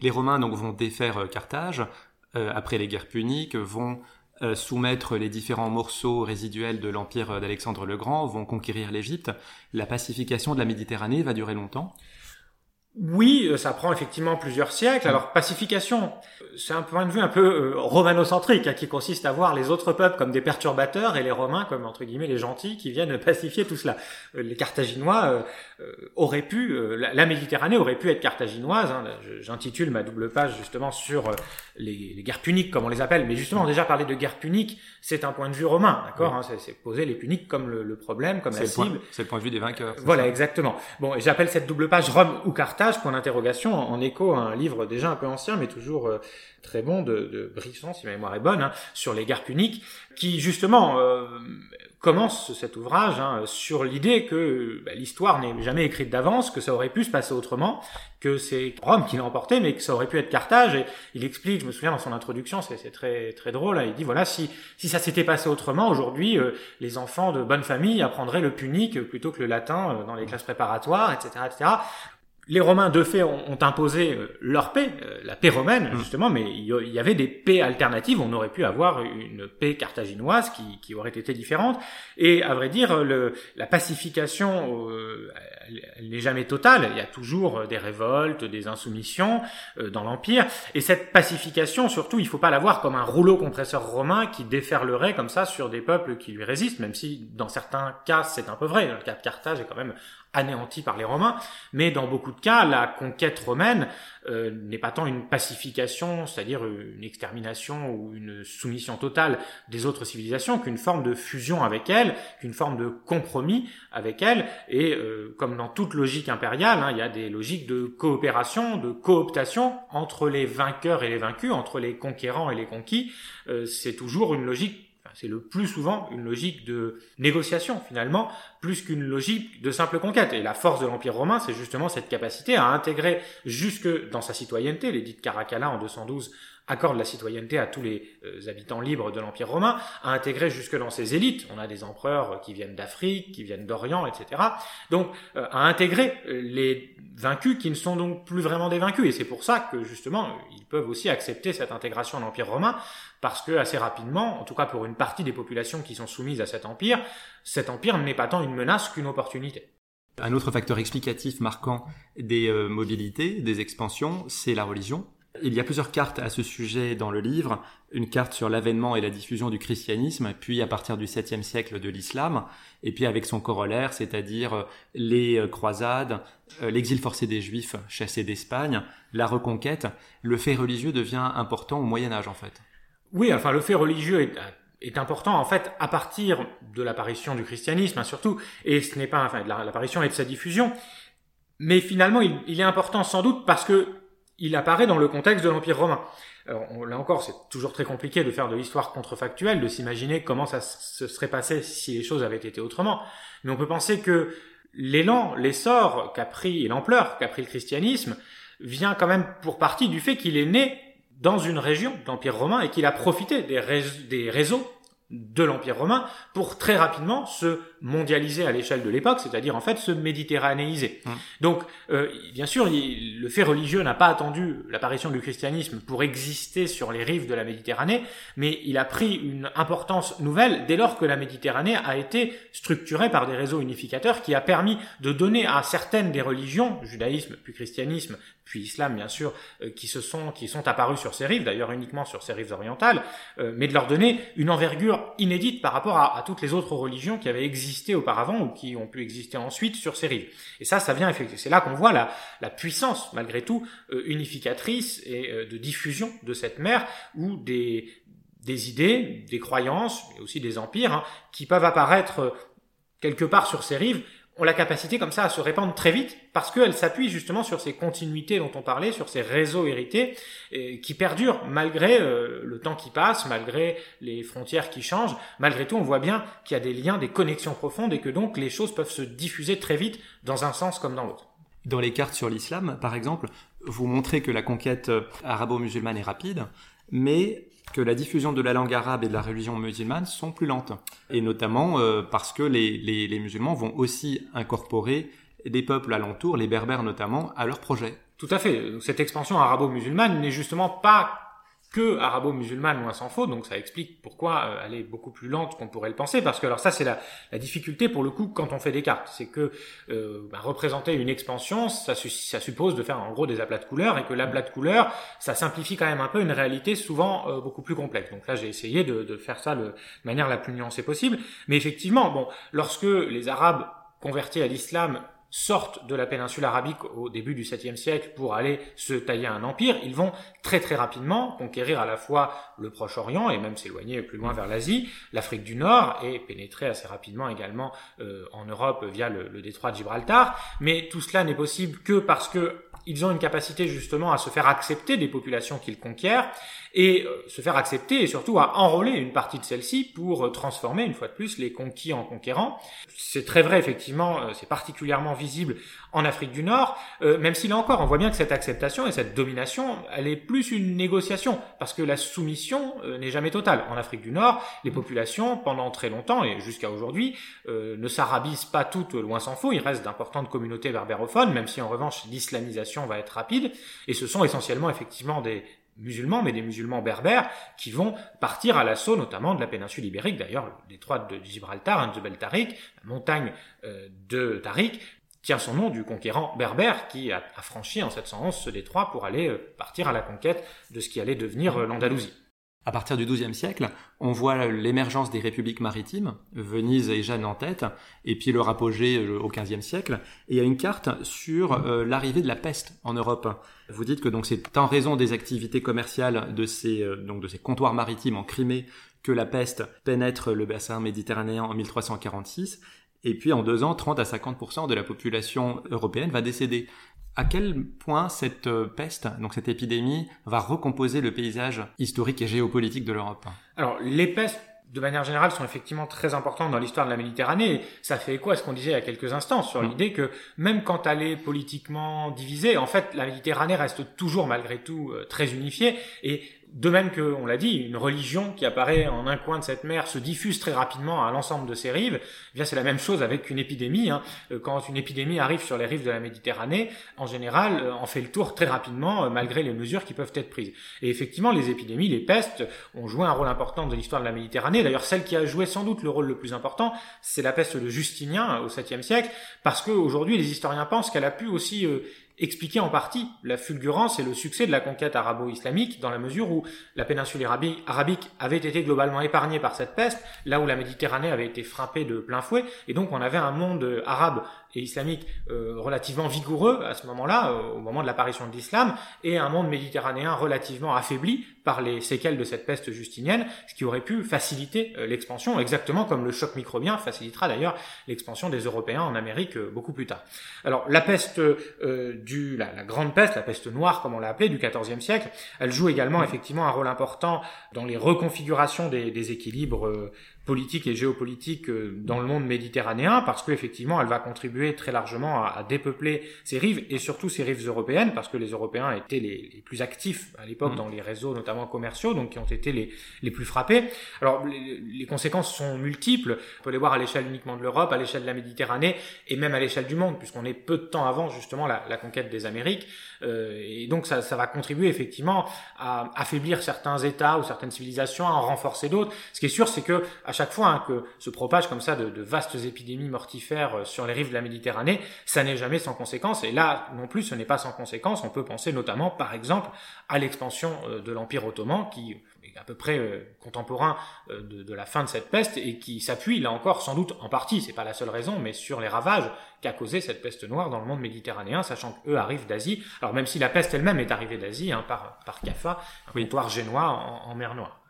Speaker 1: Les Romains donc vont défaire euh, Carthage euh, après les guerres puniques, vont soumettre les différents morceaux résiduels de l'empire d'Alexandre le Grand, vont conquérir l'Égypte. La pacification de la Méditerranée va durer longtemps
Speaker 2: oui, euh, ça prend effectivement plusieurs siècles. Alors pacification, c'est un point de vue un peu euh, romanocentrique, hein, qui consiste à voir les autres peuples comme des perturbateurs et les Romains comme entre guillemets les gentils qui viennent pacifier tout cela. Euh, les Carthaginois auraient pu, la, Méditerranée aurait pu être carthaginoise. Hein. J'intitule ma double page justement sur les, les, guerres puniques, comme on les appelle. Mais justement, déjà parler de guerres puniques, c'est un point de vue romain, d'accord hein, C'est poser les puniques comme le, problème, comme la cible.
Speaker 1: C'est le point de vue des vainqueurs.
Speaker 2: Voilà, exactement. Bon, j'appelle cette double page Rome ou Carthage point d'interrogation, en, écho à un livre déjà un peu ancien, mais toujours euh, très bon, de, de Brisson, si ma mémoire est bonne, hein, sur les guerres puniques, qui justement euh, commence cet ouvrage hein, sur l'idée que bah, l'histoire n'est jamais écrite d'avance, que ça aurait pu se passer autrement, que c'est Rome qui l'a emporté, mais que ça aurait pu être Carthage. Et il explique, je me souviens dans son introduction, c'est très très drôle, hein, il dit voilà si si ça s'était passé autrement, aujourd'hui euh, les enfants de bonne famille apprendraient le punique plutôt que le latin dans les classes préparatoires, etc., etc les Romains, de fait, ont, imposé euh, leur paix, euh, la paix romaine, mm. justement, mais il y avait des paix alternatives. On aurait pu avoir une paix carthaginoise qui, qui aurait été différente. Et à vrai dire, le, la pacification, euh, elle n'est jamais totale. Il y a toujours des révoltes, des insoumissions dans l'Empire. Et cette pacification, surtout, il faut pas la voir comme un rouleau compresseur romain qui déferlerait comme ça sur des peuples qui lui résistent, même si dans certains cas, c'est un peu vrai. Le cas de Carthage est quand même anéanti par les Romains, mais dans beaucoup de cas, la conquête romaine euh, n'est pas tant une pacification, c'est-à-dire une extermination ou une soumission totale des autres civilisations, qu'une forme de fusion avec elles, qu'une forme de compromis avec elles, et euh, comme dans toute logique impériale, hein, il y a des logiques de coopération, de cooptation entre les vainqueurs et les vaincus, entre les conquérants et les conquis, euh, c'est toujours une logique c'est le plus souvent une logique de négociation finalement, plus qu'une logique de simple conquête. Et la force de l'Empire romain, c'est justement cette capacité à intégrer jusque dans sa citoyenneté, l'édit Caracalla en 212 accorde la citoyenneté à tous les euh, habitants libres de l'Empire romain, à intégrer jusque dans ses élites, on a des empereurs qui viennent d'Afrique, qui viennent d'Orient, etc. Donc euh, à intégrer euh, les vaincus qui ne sont donc plus vraiment des vaincus. Et c'est pour ça que justement ils peuvent aussi accepter cette intégration à l'Empire romain, parce que assez rapidement, en tout cas pour une partie des populations qui sont soumises à cet empire, cet empire n'est pas tant une menace qu'une opportunité.
Speaker 1: Un autre facteur explicatif marquant des mobilités, des expansions, c'est la religion. Il y a plusieurs cartes à ce sujet dans le livre. Une carte sur l'avènement et la diffusion du christianisme, puis à partir du 7e siècle de l'islam, et puis avec son corollaire, c'est-à-dire euh, les euh, croisades, euh, l'exil forcé des juifs chassés d'Espagne, la reconquête. Le fait religieux devient important au Moyen Âge en fait.
Speaker 2: Oui, enfin le fait religieux est, important en fait à partir de l'apparition du christianisme hein, surtout, et ce n'est pas enfin de l'apparition et de sa diffusion. Mais finalement, il est important sans doute parce que il apparaît dans le contexte de l'Empire romain. là encore, c'est toujours très compliqué de faire de l'histoire contrefactuelle, de s'imaginer comment ça se serait passé si les choses avaient été autrement. Mais on peut penser que l'élan, l'essor qu'a pris et l'ampleur qu'a pris le christianisme vient quand même pour partie du fait qu'il est né dans une région d'Empire romain et qu'il a profité des réseaux de l'Empire romain pour très rapidement se mondialiser à l'échelle de l'époque, c'est-à-dire en fait se méditerranéiser. Mmh. Donc, euh, bien sûr, le fait religieux n'a pas attendu l'apparition du christianisme pour exister sur les rives de la Méditerranée, mais il a pris une importance nouvelle dès lors que la Méditerranée a été structurée par des réseaux unificateurs qui a permis de donner à certaines des religions, judaïsme puis christianisme, puis islam bien sûr, euh, qui se sont qui sont apparus sur ces rives, d'ailleurs uniquement sur ces rives orientales, euh, mais de leur donner une envergure inédite par rapport à, à, toutes les autres religions qui avaient existé auparavant ou qui ont pu exister ensuite sur ces rives. Et ça, ça vient effectivement. C'est là qu'on voit la, la, puissance malgré tout euh, unificatrice et de diffusion de cette mer où des des idées, des croyances, mais aussi des empires, hein, qui peuvent apparaître quelque part sur ces rives ont la capacité comme ça à se répandre très vite parce qu'elles s'appuient justement sur ces continuités dont on parlait, sur ces réseaux hérités qui perdurent malgré euh, le temps qui passe, malgré les frontières qui changent. Malgré tout, on voit bien qu'il y a des liens, des connexions profondes et que donc les choses peuvent se diffuser très vite dans un sens comme dans l'autre.
Speaker 1: Dans les cartes sur l'islam, par exemple, vous montrez que la conquête euh, arabo-musulmane est rapide, mais que la diffusion de la langue arabe et de la religion musulmane sont plus lentes. Et notamment euh, parce que les, les, les, musulmans vont aussi incorporer des peuples alentours, les berbères notamment, à leur projet.
Speaker 2: Tout à fait. Cette expansion arabo-musulmane n'est justement pas que arabo-musulmane, loin s'en faut, donc ça explique pourquoi euh, elle est beaucoup plus lente qu'on pourrait le penser, parce que alors ça c'est la, la, difficulté pour le coup quand on fait des cartes, c'est que euh, bah, représenter une expansion, ça, ça, suppose de faire en gros des aplats de couleurs, et que l'aplat de couleurs, ça simplifie quand même un peu une réalité souvent euh, beaucoup plus complexe. Donc là j'ai essayé de, de, faire ça de manière la plus nuancée possible, mais effectivement, bon, lorsque les Arabes convertis à l'islam sortent de la péninsule arabique au début du 7e siècle pour aller se tailler un empire, ils vont très très rapidement conquérir à la fois le Proche-Orient et même s'éloigner plus loin vers l'Asie, l'Afrique du Nord et pénétrer assez rapidement également euh, en Europe via le, le détroit de Gibraltar. Mais tout cela n'est possible que parce que ils ont une capacité justement à se faire accepter des populations qu'ils conquièrent et euh, se faire accepter et surtout à enrôler une partie de celles-ci pour euh, transformer une fois de plus les conquis en conquérants. C'est très vrai effectivement, euh, c'est particulièrement visible en Afrique du Nord, même si là encore on voit bien que cette acceptation et cette domination, elle est plus une négociation parce que la soumission n'est jamais totale. En Afrique du Nord, les populations pendant très longtemps et jusqu'à aujourd'hui ne s'arabisent pas toutes loin s'en faut, il reste d'importantes communautés berbérophones, même si en revanche l'islamisation va être rapide et ce sont essentiellement effectivement des musulmans, mais des musulmans berbères, qui vont partir à l'assaut notamment de la péninsule ibérique, d'ailleurs le détroit de Gibraltar, hein, Jebel Tariq, la montagne euh, de Tariq, tient son nom du conquérant berbère qui a, franchi en 711 ce détroit pour aller euh, partir à la conquête de ce qui allait devenir euh, l'Andalousie.
Speaker 1: À partir du XIIe siècle, on voit l'émergence des républiques maritimes, Venise et Jeanne en tête, et puis leur apogée euh, au XVe siècle. Et il y a une carte sur euh, l'arrivée de la peste en Europe. Vous dites que donc c'est en raison des activités commerciales de ces euh, donc de ces comptoirs maritimes en Crimée que la peste pénètre le bassin méditerranéen en 1346. Et puis en deux ans, 30 à 50% de la population européenne va décéder à quel point cette euh, peste, donc cette épidémie, va recomposer le paysage historique et géopolitique de l'Europe?
Speaker 2: Alors, les pestes, de manière générale, sont effectivement très importantes dans l'histoire de la Méditerranée. Ça fait écho à ce qu'on disait il y a quelques instants sur mm. l'idée que même quand elle est politiquement divisée, en fait, la Méditerranée reste toujours malgré tout euh, très unifiée et de même que, on l'a dit, une religion qui apparaît en un coin de cette mer se diffuse très rapidement à l'ensemble de ses rives. Eh bien, c'est la même chose avec une épidémie. Hein. Euh, quand une épidémie arrive sur les rives de la Méditerranée, en général, on euh, fait le tour très rapidement, euh, malgré les mesures qui peuvent être prises. Et effectivement, les épidémies, les pestes, ont joué un rôle important de l'histoire de la Méditerranée. D'ailleurs, celle qui a joué sans doute le rôle le plus important, c'est la peste de Justinien au 7e siècle, parce qu'aujourd'hui, les historiens pensent qu'elle a pu aussi expliquer en partie la fulgurance et le succès de la conquête arabo-islamique dans la mesure où la péninsule arabique avait été globalement épargnée par cette peste, là où la Méditerranée avait été frappée de plein fouet, et donc on avait un monde arabe et islamique euh, relativement vigoureux à ce moment-là, euh, au moment de l'apparition de l'islam, et un monde méditerranéen relativement affaibli par les séquelles de cette peste justinienne, ce qui aurait pu faciliter euh, l'expansion, exactement comme le choc microbien facilitera d'ailleurs l'expansion des Européens en Amérique beaucoup plus tard. Alors la peste du la, grande peste, la peste noire comme on l'a appelée, du XIVe siècle. Elle joue également effectivement un rôle important dans les reconfigurations des, des équilibres politique et géopolitique euh, dans le monde méditerranéen parce qu'effectivement elle va contribuer très largement à, dépeupler ces rives et surtout ces rives européennes parce que les Européens étaient les, les plus actifs à l'époque mm. dans les réseaux notamment commerciaux donc qui ont été les, les plus frappés. Alors les, les, conséquences sont multiples, on peut les voir à l'échelle uniquement de l'Europe, à l'échelle de la Méditerranée et même à l'échelle du monde puisqu'on est peu de temps avant justement la, la conquête des Amériques et donc ça, ça va contribuer effectivement à affaiblir certains États ou certaines civilisations, à en renforcer d'autres. Ce qui est sûr c'est que à chaque fois hein, que se propagent comme ça de, de, vastes épidémies mortifères euh, sur les rives de la Méditerranée, ça n'est jamais sans conséquence. Et là, non plus, ce n'est pas sans conséquence. On peut penser notamment, par exemple, à l'expansion euh, de l'Empire ottoman, qui à peu près euh, contemporain de, de, la fin de cette peste et qui s'appuie, là encore, sans doute en partie, c'est pas la seule raison, mais sur les ravages qu'a causé cette peste noire dans le monde méditerranéen, sachant qu'eux arrivent d'Asie. Alors même si la peste elle-même est arrivée d'Asie, hein, par, par Caffa, un génois en, en mer Noire.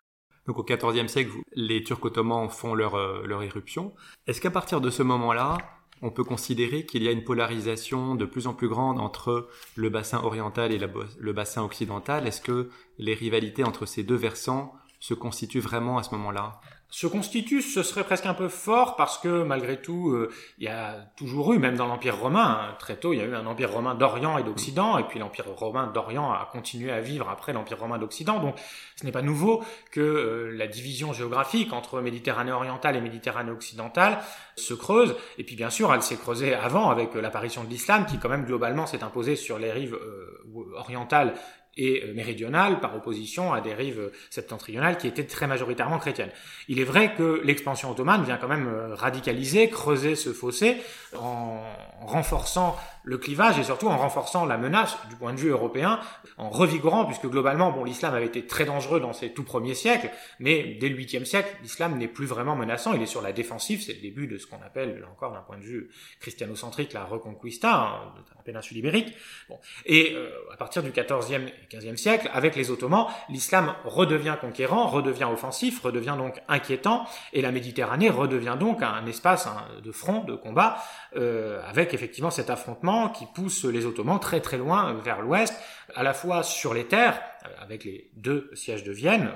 Speaker 1: Donc au XIVe siècle, les Turcs ottomans font leur, euh, leur éruption. Est-ce qu'à partir de ce moment-là, on peut considérer qu'il y a une polarisation de plus en plus grande entre le bassin oriental et le bassin occidental. Est-ce que les rivalités entre ces deux versants se constituent vraiment à ce moment-là?
Speaker 2: Se constitue, ce serait presque un peu fort parce que malgré tout, euh, il y a toujours eu, même dans l'Empire romain, hein, très tôt, il y a eu un Empire romain d'Orient et d'Occident, et puis l'Empire romain d'Orient a continué à vivre après l'Empire romain d'Occident. Donc ce n'est pas nouveau que euh, la division géographique entre Méditerranée orientale et Méditerranée occidentale se creuse. Et puis bien sûr, elle s'est creusée avant avec l'apparition de l'islam qui quand même globalement s'est imposé sur les rives euh, orientales et euh, méridionale par opposition à des rives septentrionales qui étaient très majoritairement chrétiennes. Il est vrai que l'expansion ottomane vient quand même euh, radicaliser, creuser ce fossé en renforçant le clivage et surtout en renforçant la menace du point de vue européen, en revigorant, puisque globalement, bon, l'islam avait été très dangereux dans ses tout premiers siècles, mais dès le 8 siècle, l'islam n'est plus vraiment menaçant, il est sur la défensive, c'est le début de ce qu'on appelle, là encore d'un point de vue christianocentrique, la reconquista hein, la péninsule ibérique. Bon. Et euh, à partir du 14e et 15e siècle, avec les Ottomans, l'islam redevient conquérant, redevient offensif, redevient donc inquiétant, et la Méditerranée redevient donc un espace de front, de combat, euh, avec effectivement cet affrontement qui pousse les Ottomans très très loin vers l'ouest, à la fois sur les terres, avec les deux sièges de Vienne,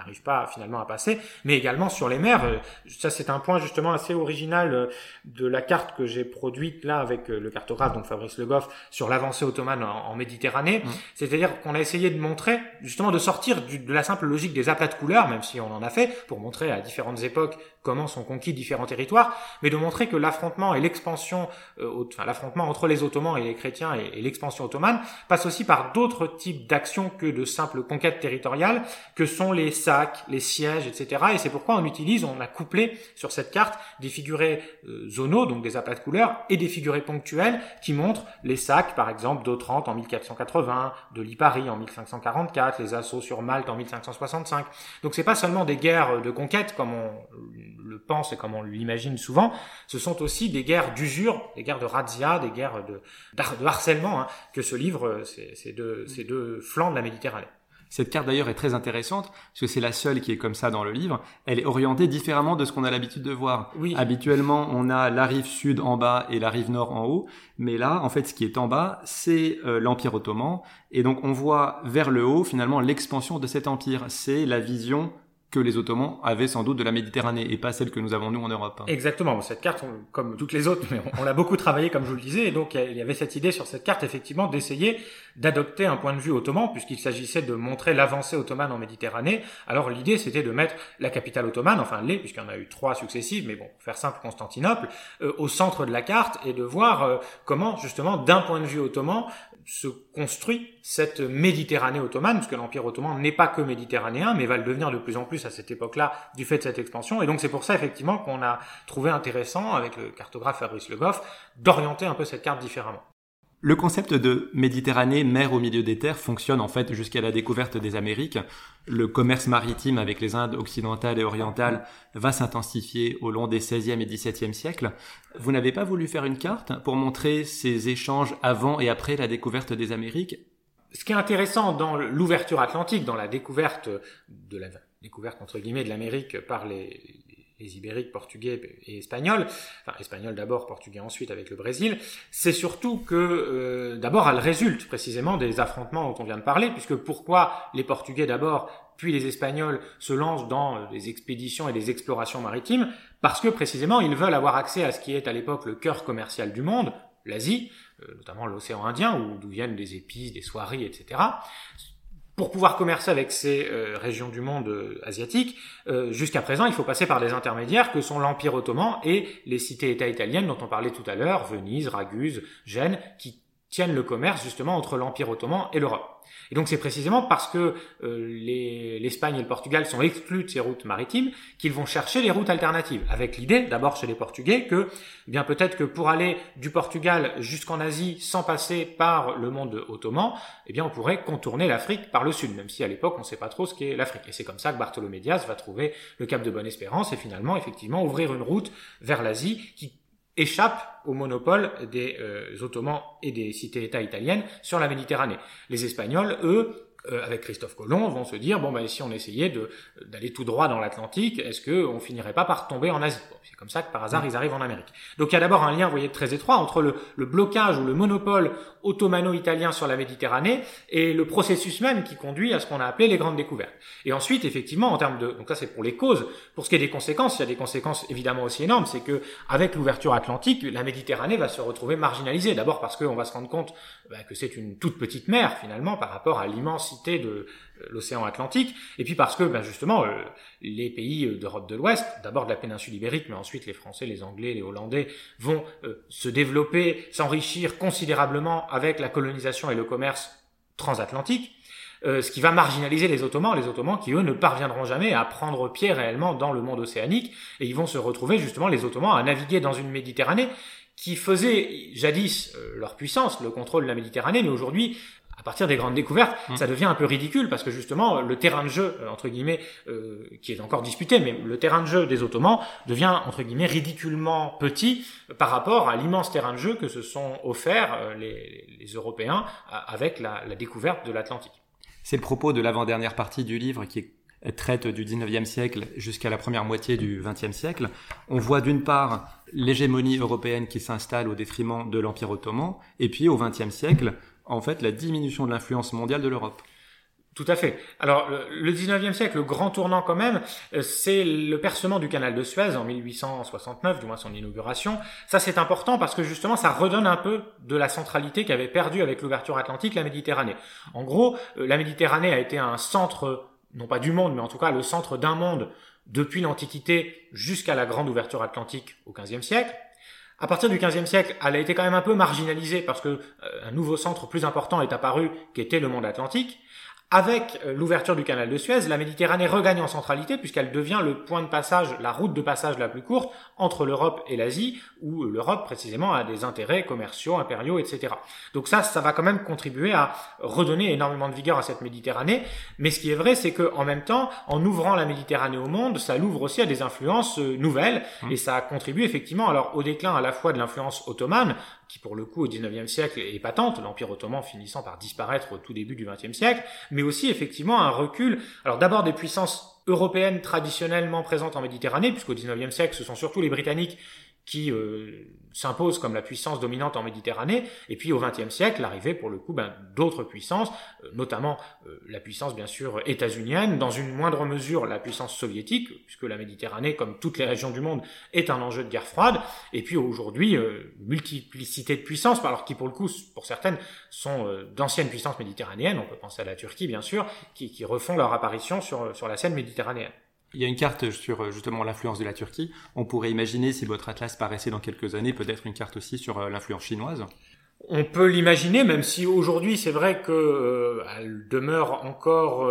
Speaker 2: n'arrive pas finalement à passer, mais également sur les mers. Euh, ça, c'est un point justement assez original euh, de la carte que j'ai produite là avec euh, le cartographe, donc Fabrice Le Goff, sur l'avancée ottomane en, Méditerranée. Mmh. C'est-à-dire qu'on a essayé de montrer, justement, de sortir de la simple logique des aplats de couleurs, même si on en a fait, pour montrer à différentes époques comment sont conquis différents territoires, mais de montrer que l'affrontement et l'expansion, enfin l'affrontement entre les Ottomans et les chrétiens et, et l'expansion ottomane passe aussi par d'autres types d'actions que de simples conquêtes territoriales, que sont les les sièges, etc. Et c'est pourquoi on utilise, on a couplé sur cette carte des figurés euh, zonaux, donc des aplats de couleurs, et des figurés ponctuels qui montrent les sacs, par exemple, d'Otrante en 1480, de Lipari en 1544, les assauts sur Malte en 1565. Donc c'est pas seulement des guerres de conquête comme on le pense et comme on l'imagine souvent, ce sont aussi des guerres d'usure, des guerres de razzia, des guerres de, harcèlement hein, que se livrent euh, ces deux flancs de la Méditerranée.
Speaker 1: Cette carte d'ailleurs est très intéressante parce que c'est la seule qui est comme ça dans le livre. Elle est orientée différemment de ce qu'on a l'habitude de voir.
Speaker 2: Oui.
Speaker 1: Habituellement, on a la rive sud en bas et la rive nord en haut, mais là, en fait, ce qui est en bas, c'est euh, l'Empire ottoman et donc on voit vers le haut finalement l'expansion de cet empire. C'est la vision que les Ottomans avaient sans doute de la Méditerranée et pas celle que nous avons nous en Europe.
Speaker 2: Exactement. Cette carte, comme toutes les autres, mais on, l'a beaucoup travaillé, comme je vous le disais, et donc il y avait cette idée sur cette carte, effectivement, d'essayer d'adopter un point de vue ottoman, puisqu'il s'agissait de montrer l'avancée ottomane en Méditerranée. Alors l'idée, c'était de mettre la capitale ottomane, enfin les, puisqu'il y en a eu trois successives, mais bon, faire simple, Constantinople, euh, au centre de la carte, et de voir euh, comment, justement, d'un point de vue ottoman, se construit cette Méditerranée ottomane, puisque l'Empire ottoman n'est pas que méditerranéen, mais va le devenir de plus en plus à cette époque-là du fait de cette expansion. Et donc c'est pour ça effectivement qu'on a trouvé intéressant, avec le cartographe Fabrice Le Goff, d'orienter un peu cette carte différemment.
Speaker 1: Le concept de Méditerranée, mer au milieu des terres, fonctionne en fait jusqu'à la découverte des Amériques. Le commerce maritime avec les Indes occidentales et orientales va s'intensifier au long des 16e et 17e siècles. Vous n'avez pas voulu faire une carte pour montrer ces échanges avant et après la découverte des Amériques?
Speaker 2: Ce qui est intéressant dans l'ouverture atlantique, dans la découverte de la découverte entre guillemets de l'Amérique par les, les ibériques, portugais et espagnols, enfin espagnols d'abord, portugais ensuite avec le Brésil, c'est surtout que euh, d'abord elle résulte précisément des affrontements dont on vient de parler, puisque pourquoi les Portugais d'abord, puis les Espagnols se lancent dans des expéditions et des explorations maritimes? Parce que précisément ils veulent avoir accès à ce qui est à l'époque le cœur commercial du monde, l'Asie, euh, notamment l'océan Indien, où d'où viennent des épices, des soieries, etc pour pouvoir commercer avec ces euh, régions du monde euh, asiatique, euh, jusqu'à présent, il faut passer par des intermédiaires que sont l'Empire ottoman et les cités-États italiennes dont on parlait tout à l'heure, Venise, Raguse, Gênes, qui tiennent le commerce justement entre l'Empire ottoman et l'Europe. Et donc c'est précisément parce que euh, l'Espagne et le Portugal sont exclus de ces routes maritimes qu'ils vont chercher les routes alternatives, avec l'idée, d'abord chez les Portugais, que eh bien peut-être que pour aller du Portugal jusqu'en Asie sans passer par le monde ottoman, eh bien on pourrait contourner l'Afrique par le sud, même si à l'époque on ne sait pas trop ce qu'est l'Afrique. Et c'est comme ça que Bartholomé Diaz va trouver le Cap de Bonne-Espérance et finalement effectivement ouvrir une route vers l'Asie qui échappe au monopole des euh, Ottomans et des cités-États italiennes sur la Méditerranée. Les Espagnols, eux, euh, avec Christophe Colomb, vont se dire bon ben si on essayait d'aller tout droit dans l'Atlantique, est-ce que on finirait pas par tomber en Asie? C'est comme ça que par hasard ils arrivent en Amérique. Donc il y a d'abord un lien, vous voyez, très étroit entre le, le blocage ou le monopole ottomano-italien sur la Méditerranée et le processus même qui conduit à ce qu'on a appelé les grandes découvertes. Et ensuite, effectivement, en termes de, donc ça c'est pour les causes. Pour ce qui est des conséquences, il y a des conséquences évidemment aussi énormes, c'est que avec l'ouverture atlantique, la Méditerranée va se retrouver marginalisée. D'abord parce qu'on va se rendre compte bah, que c'est une toute petite mer finalement par rapport à de euh, l'océan Atlantique, et puis parce que ben justement euh, les pays euh, d'Europe de l'Ouest, d'abord de la péninsule ibérique, mais ensuite les Français, les Anglais, les Hollandais vont se développer, s'enrichir considérablement avec la colonisation et le commerce transatlantique, ce qui va marginaliser les Ottomans, les Ottomans qui eux ne parviendront jamais à prendre pied réellement dans le monde océanique, et ils vont se retrouver justement les Ottomans à naviguer dans une Méditerranée qui faisait jadis leur puissance, le contrôle de la Méditerranée, mais aujourd'hui à partir des grandes découvertes, mmh. ça devient un peu ridicule parce que justement le terrain de jeu euh, entre guillemets euh, qui est encore disputé, mais le terrain de jeu des Ottomans devient entre guillemets ridiculement petit par rapport à l'immense terrain de jeu que se sont offerts euh, les, les, Européens avec la, la découverte de l'Atlantique.
Speaker 1: C'est le propos de l'avant-dernière partie du livre qui traite du 19e siècle jusqu'à la première moitié du 20e siècle. On voit d'une part l'hégémonie européenne qui s'installe au détriment de l'Empire ottoman, et puis au 20e siècle, en fait la diminution de l'influence mondiale de l'Europe.
Speaker 2: Tout à fait. Alors, le 19e siècle, le grand tournant quand même, euh, c'est le percement du canal de Suez en 1869, du moins son inauguration. Ça, c'est important parce que justement, ça redonne un peu de la centralité qu'avait perdu avec l'ouverture atlantique la Méditerranée. En gros, euh, la Méditerranée a été un centre, non pas du monde, mais en tout cas le centre d'un monde depuis l'Antiquité jusqu'à la grande ouverture atlantique au 15e siècle. À partir du XVe siècle, elle a été quand même un peu marginalisée parce que euh, un nouveau centre plus important est apparu, qui était le monde atlantique. Avec euh, l'ouverture du canal de Suez, la Méditerranée regagne en centralité puisqu'elle devient le point de passage, la route de passage la plus courte entre l'Europe et l'Asie, où l'Europe précisément a des intérêts commerciaux, impériaux, etc. Donc ça, ça va quand même contribuer à redonner énormément de vigueur à cette Méditerranée. Mais ce qui est vrai, c'est que en même temps, en ouvrant la Méditerranée au monde, ça l'ouvre aussi à des influences euh, nouvelles mmh. et ça contribue effectivement alors au déclin à la fois de l'influence ottomane, qui pour le coup au XIXe siècle est patente, l'Empire ottoman finissant par disparaître au tout début du XXe siècle, mais aussi effectivement un recul, alors d'abord des puissances européennes traditionnellement présentes en Méditerranée, puisqu'au XIXe siècle ce sont surtout les Britanniques qui euh, s'impose comme la puissance dominante en Méditerranée, et puis au XXe siècle, l'arrivée pour le coup ben, d'autres puissances, euh, notamment euh, la puissance bien sûr états-unienne, dans une moindre mesure la puissance soviétique, puisque la Méditerranée, comme toutes les régions du monde, est un enjeu de guerre froide, et puis aujourd'hui, multiplicité de puissances, alors qui pour le coup, pour certaines, sont d'anciennes puissances méditerranéennes, on peut penser à la Turquie bien sûr, qui, qui refont leur apparition sur, sur la scène méditerranéenne.
Speaker 1: Il y a une carte sur euh, justement l'influence de la Turquie. On pourrait imaginer, si votre atlas paraissait dans quelques années, peut-être une carte aussi sur euh, l'influence chinoise.
Speaker 2: On peut l'imaginer, même si aujourd'hui c'est vrai que euh, demeure encore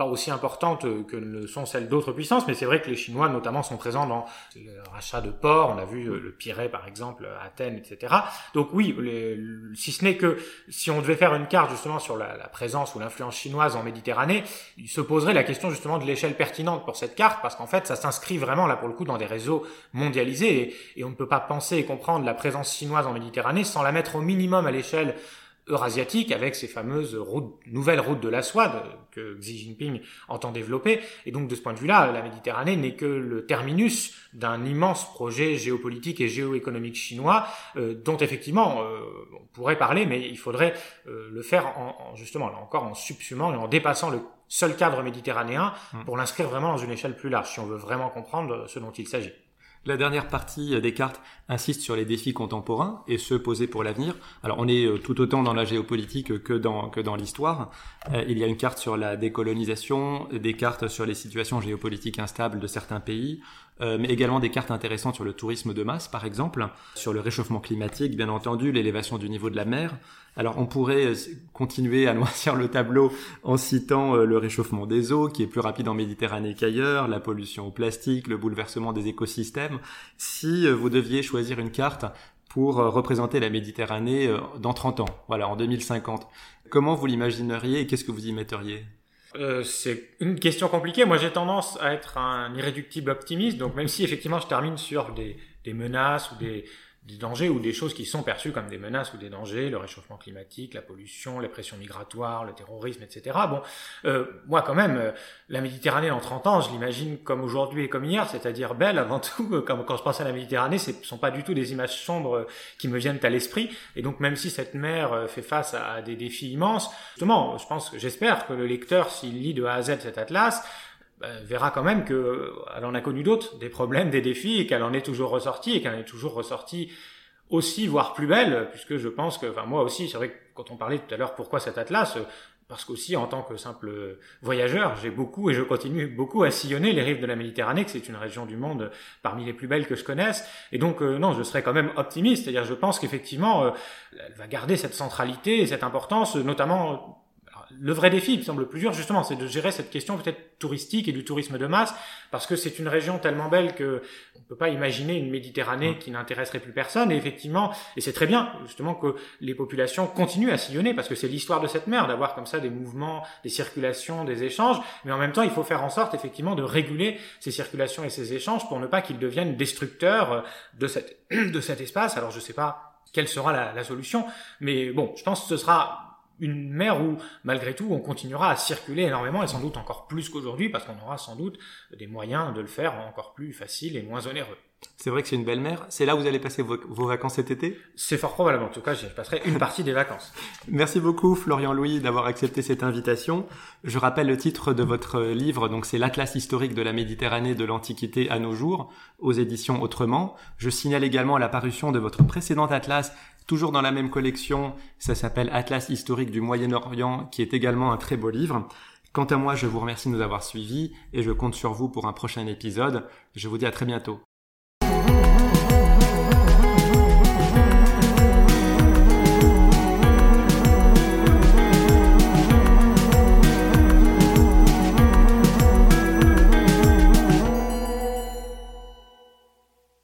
Speaker 2: pas aussi importante que ne sont celles d'autres puissances, mais c'est vrai que les Chinois notamment sont présents dans le rachat de ports, on a vu euh, le Pirée par exemple, Athènes, etc. Donc oui, si ce n'est que si on devait faire une carte justement sur la, présence ou l'influence chinoise en Méditerranée, il se poserait la question justement de l'échelle pertinente pour cette carte, parce qu'en fait ça s'inscrit vraiment là pour le coup dans des réseaux mondialisés, et on ne peut pas penser et comprendre la présence chinoise en Méditerranée sans la mettre au minimum à l'échelle eurasiatique avec ces fameuses nouvelles routes de la soie que Xi Jinping entend développer. Et donc de ce point de vue-là, la Méditerranée n'est que le terminus d'un immense projet géopolitique et géoéconomique chinois euh, dont effectivement euh, on pourrait parler, mais il faudrait euh, le faire en, justement là encore en subsumant et en dépassant le seul cadre méditerranéen mmh. pour l'inscrire vraiment dans une échelle plus large si on veut vraiment comprendre ce dont il s'agit.
Speaker 1: La dernière partie des cartes insiste sur les défis contemporains et ceux posés pour l'avenir. Alors on est euh, tout autant dans la géopolitique que dans, que dans l'histoire. Euh, il y a une carte sur la décolonisation, des cartes sur les situations géopolitiques instables de certains pays, euh, mais également des cartes intéressantes sur le tourisme de masse, par exemple, sur le réchauffement climatique, bien entendu, l'élévation du niveau de la mer. Alors on pourrait euh, continuer à noircir le tableau en citant euh, le réchauffement des eaux, qui est plus rapide en Méditerranée qu'ailleurs, la pollution au plastique, le bouleversement des écosystèmes. Si vous deviez choisir une carte pour représenter la Méditerranée dans 30 ans, voilà, en 2050, comment vous l'imagineriez et qu'est-ce que vous y metteriez
Speaker 2: euh, c'est une question compliquée. Moi, j'ai tendance à être un irréductible optimiste. Donc, même si effectivement je termine sur des, des menaces ou des, des dangers ou des choses qui sont perçues comme des menaces ou des dangers, le réchauffement climatique, la pollution, les pressions migratoires, le terrorisme, etc. Bon, euh, moi quand même, euh, la Méditerranée en 30 ans, je l'imagine comme aujourd'hui et comme hier, c'est-à-dire belle avant tout. Comme quand je pense à la Méditerranée, ce sont pas du tout des images sombres qui me viennent à l'esprit. Et donc même si cette mer euh, fait face à des défis immenses, justement, je pense, j'espère que le lecteur, s'il lit de A à Z cet atlas, bah, verra quand même que elle en a connu d'autres, des problèmes, des défis, et qu'elle en est toujours ressortie, et qu'elle est toujours ressortie aussi, voire plus belle, puisque je pense que, enfin moi aussi, c'est vrai que quand on parlait tout à l'heure, pourquoi cet atlas parce qu'aussi, en tant que simple voyageur, j'ai beaucoup et je continue beaucoup à sillonner les rives de la Méditerranée, que c'est une région du monde parmi les plus belles que je connaisse. Et donc, euh, non, je serais quand même optimiste. C'est-à-dire, je pense qu'effectivement, euh, elle va garder cette centralité et cette importance, notamment le vrai défi, il me semble plus dur, justement, c'est de gérer cette question peut-être touristique et du tourisme de masse, parce que c'est une région tellement belle que on peut pas imaginer une Méditerranée qui n'intéresserait plus personne. Et effectivement, et c'est très bien, justement, que les populations continuent à sillonner, parce que c'est l'histoire de cette mer, d'avoir comme ça des mouvements, des circulations, des échanges. Mais en même temps, il faut faire en sorte, effectivement, de réguler ces circulations et ces échanges pour ne pas qu'ils deviennent destructeurs de cette, de cet espace. Alors, je sais pas quelle sera la, la solution, mais bon, je pense que ce sera une mer où, malgré tout, on continuera à circuler énormément et sans doute encore plus qu'aujourd'hui parce qu'on aura sans doute des moyens de le faire encore plus facile et moins onéreux.
Speaker 1: C'est vrai que c'est une belle mer. C'est là où vous allez passer vos, vacances cet été?
Speaker 2: C'est fort probable. En tout cas, j'y passerai une partie des vacances.
Speaker 1: Merci beaucoup, Florian Louis, d'avoir accepté cette invitation. Je rappelle le titre de votre livre. Donc, c'est l'Atlas historique de la Méditerranée de l'Antiquité à nos jours, aux éditions Autrement. Je signale également la parution de votre précédent atlas toujours dans la même collection. Ça s'appelle Atlas historique du Moyen-Orient, qui est également un très beau livre. Quant à moi, je vous remercie de nous avoir suivis et je compte sur vous pour un prochain épisode. Je vous dis à très bientôt.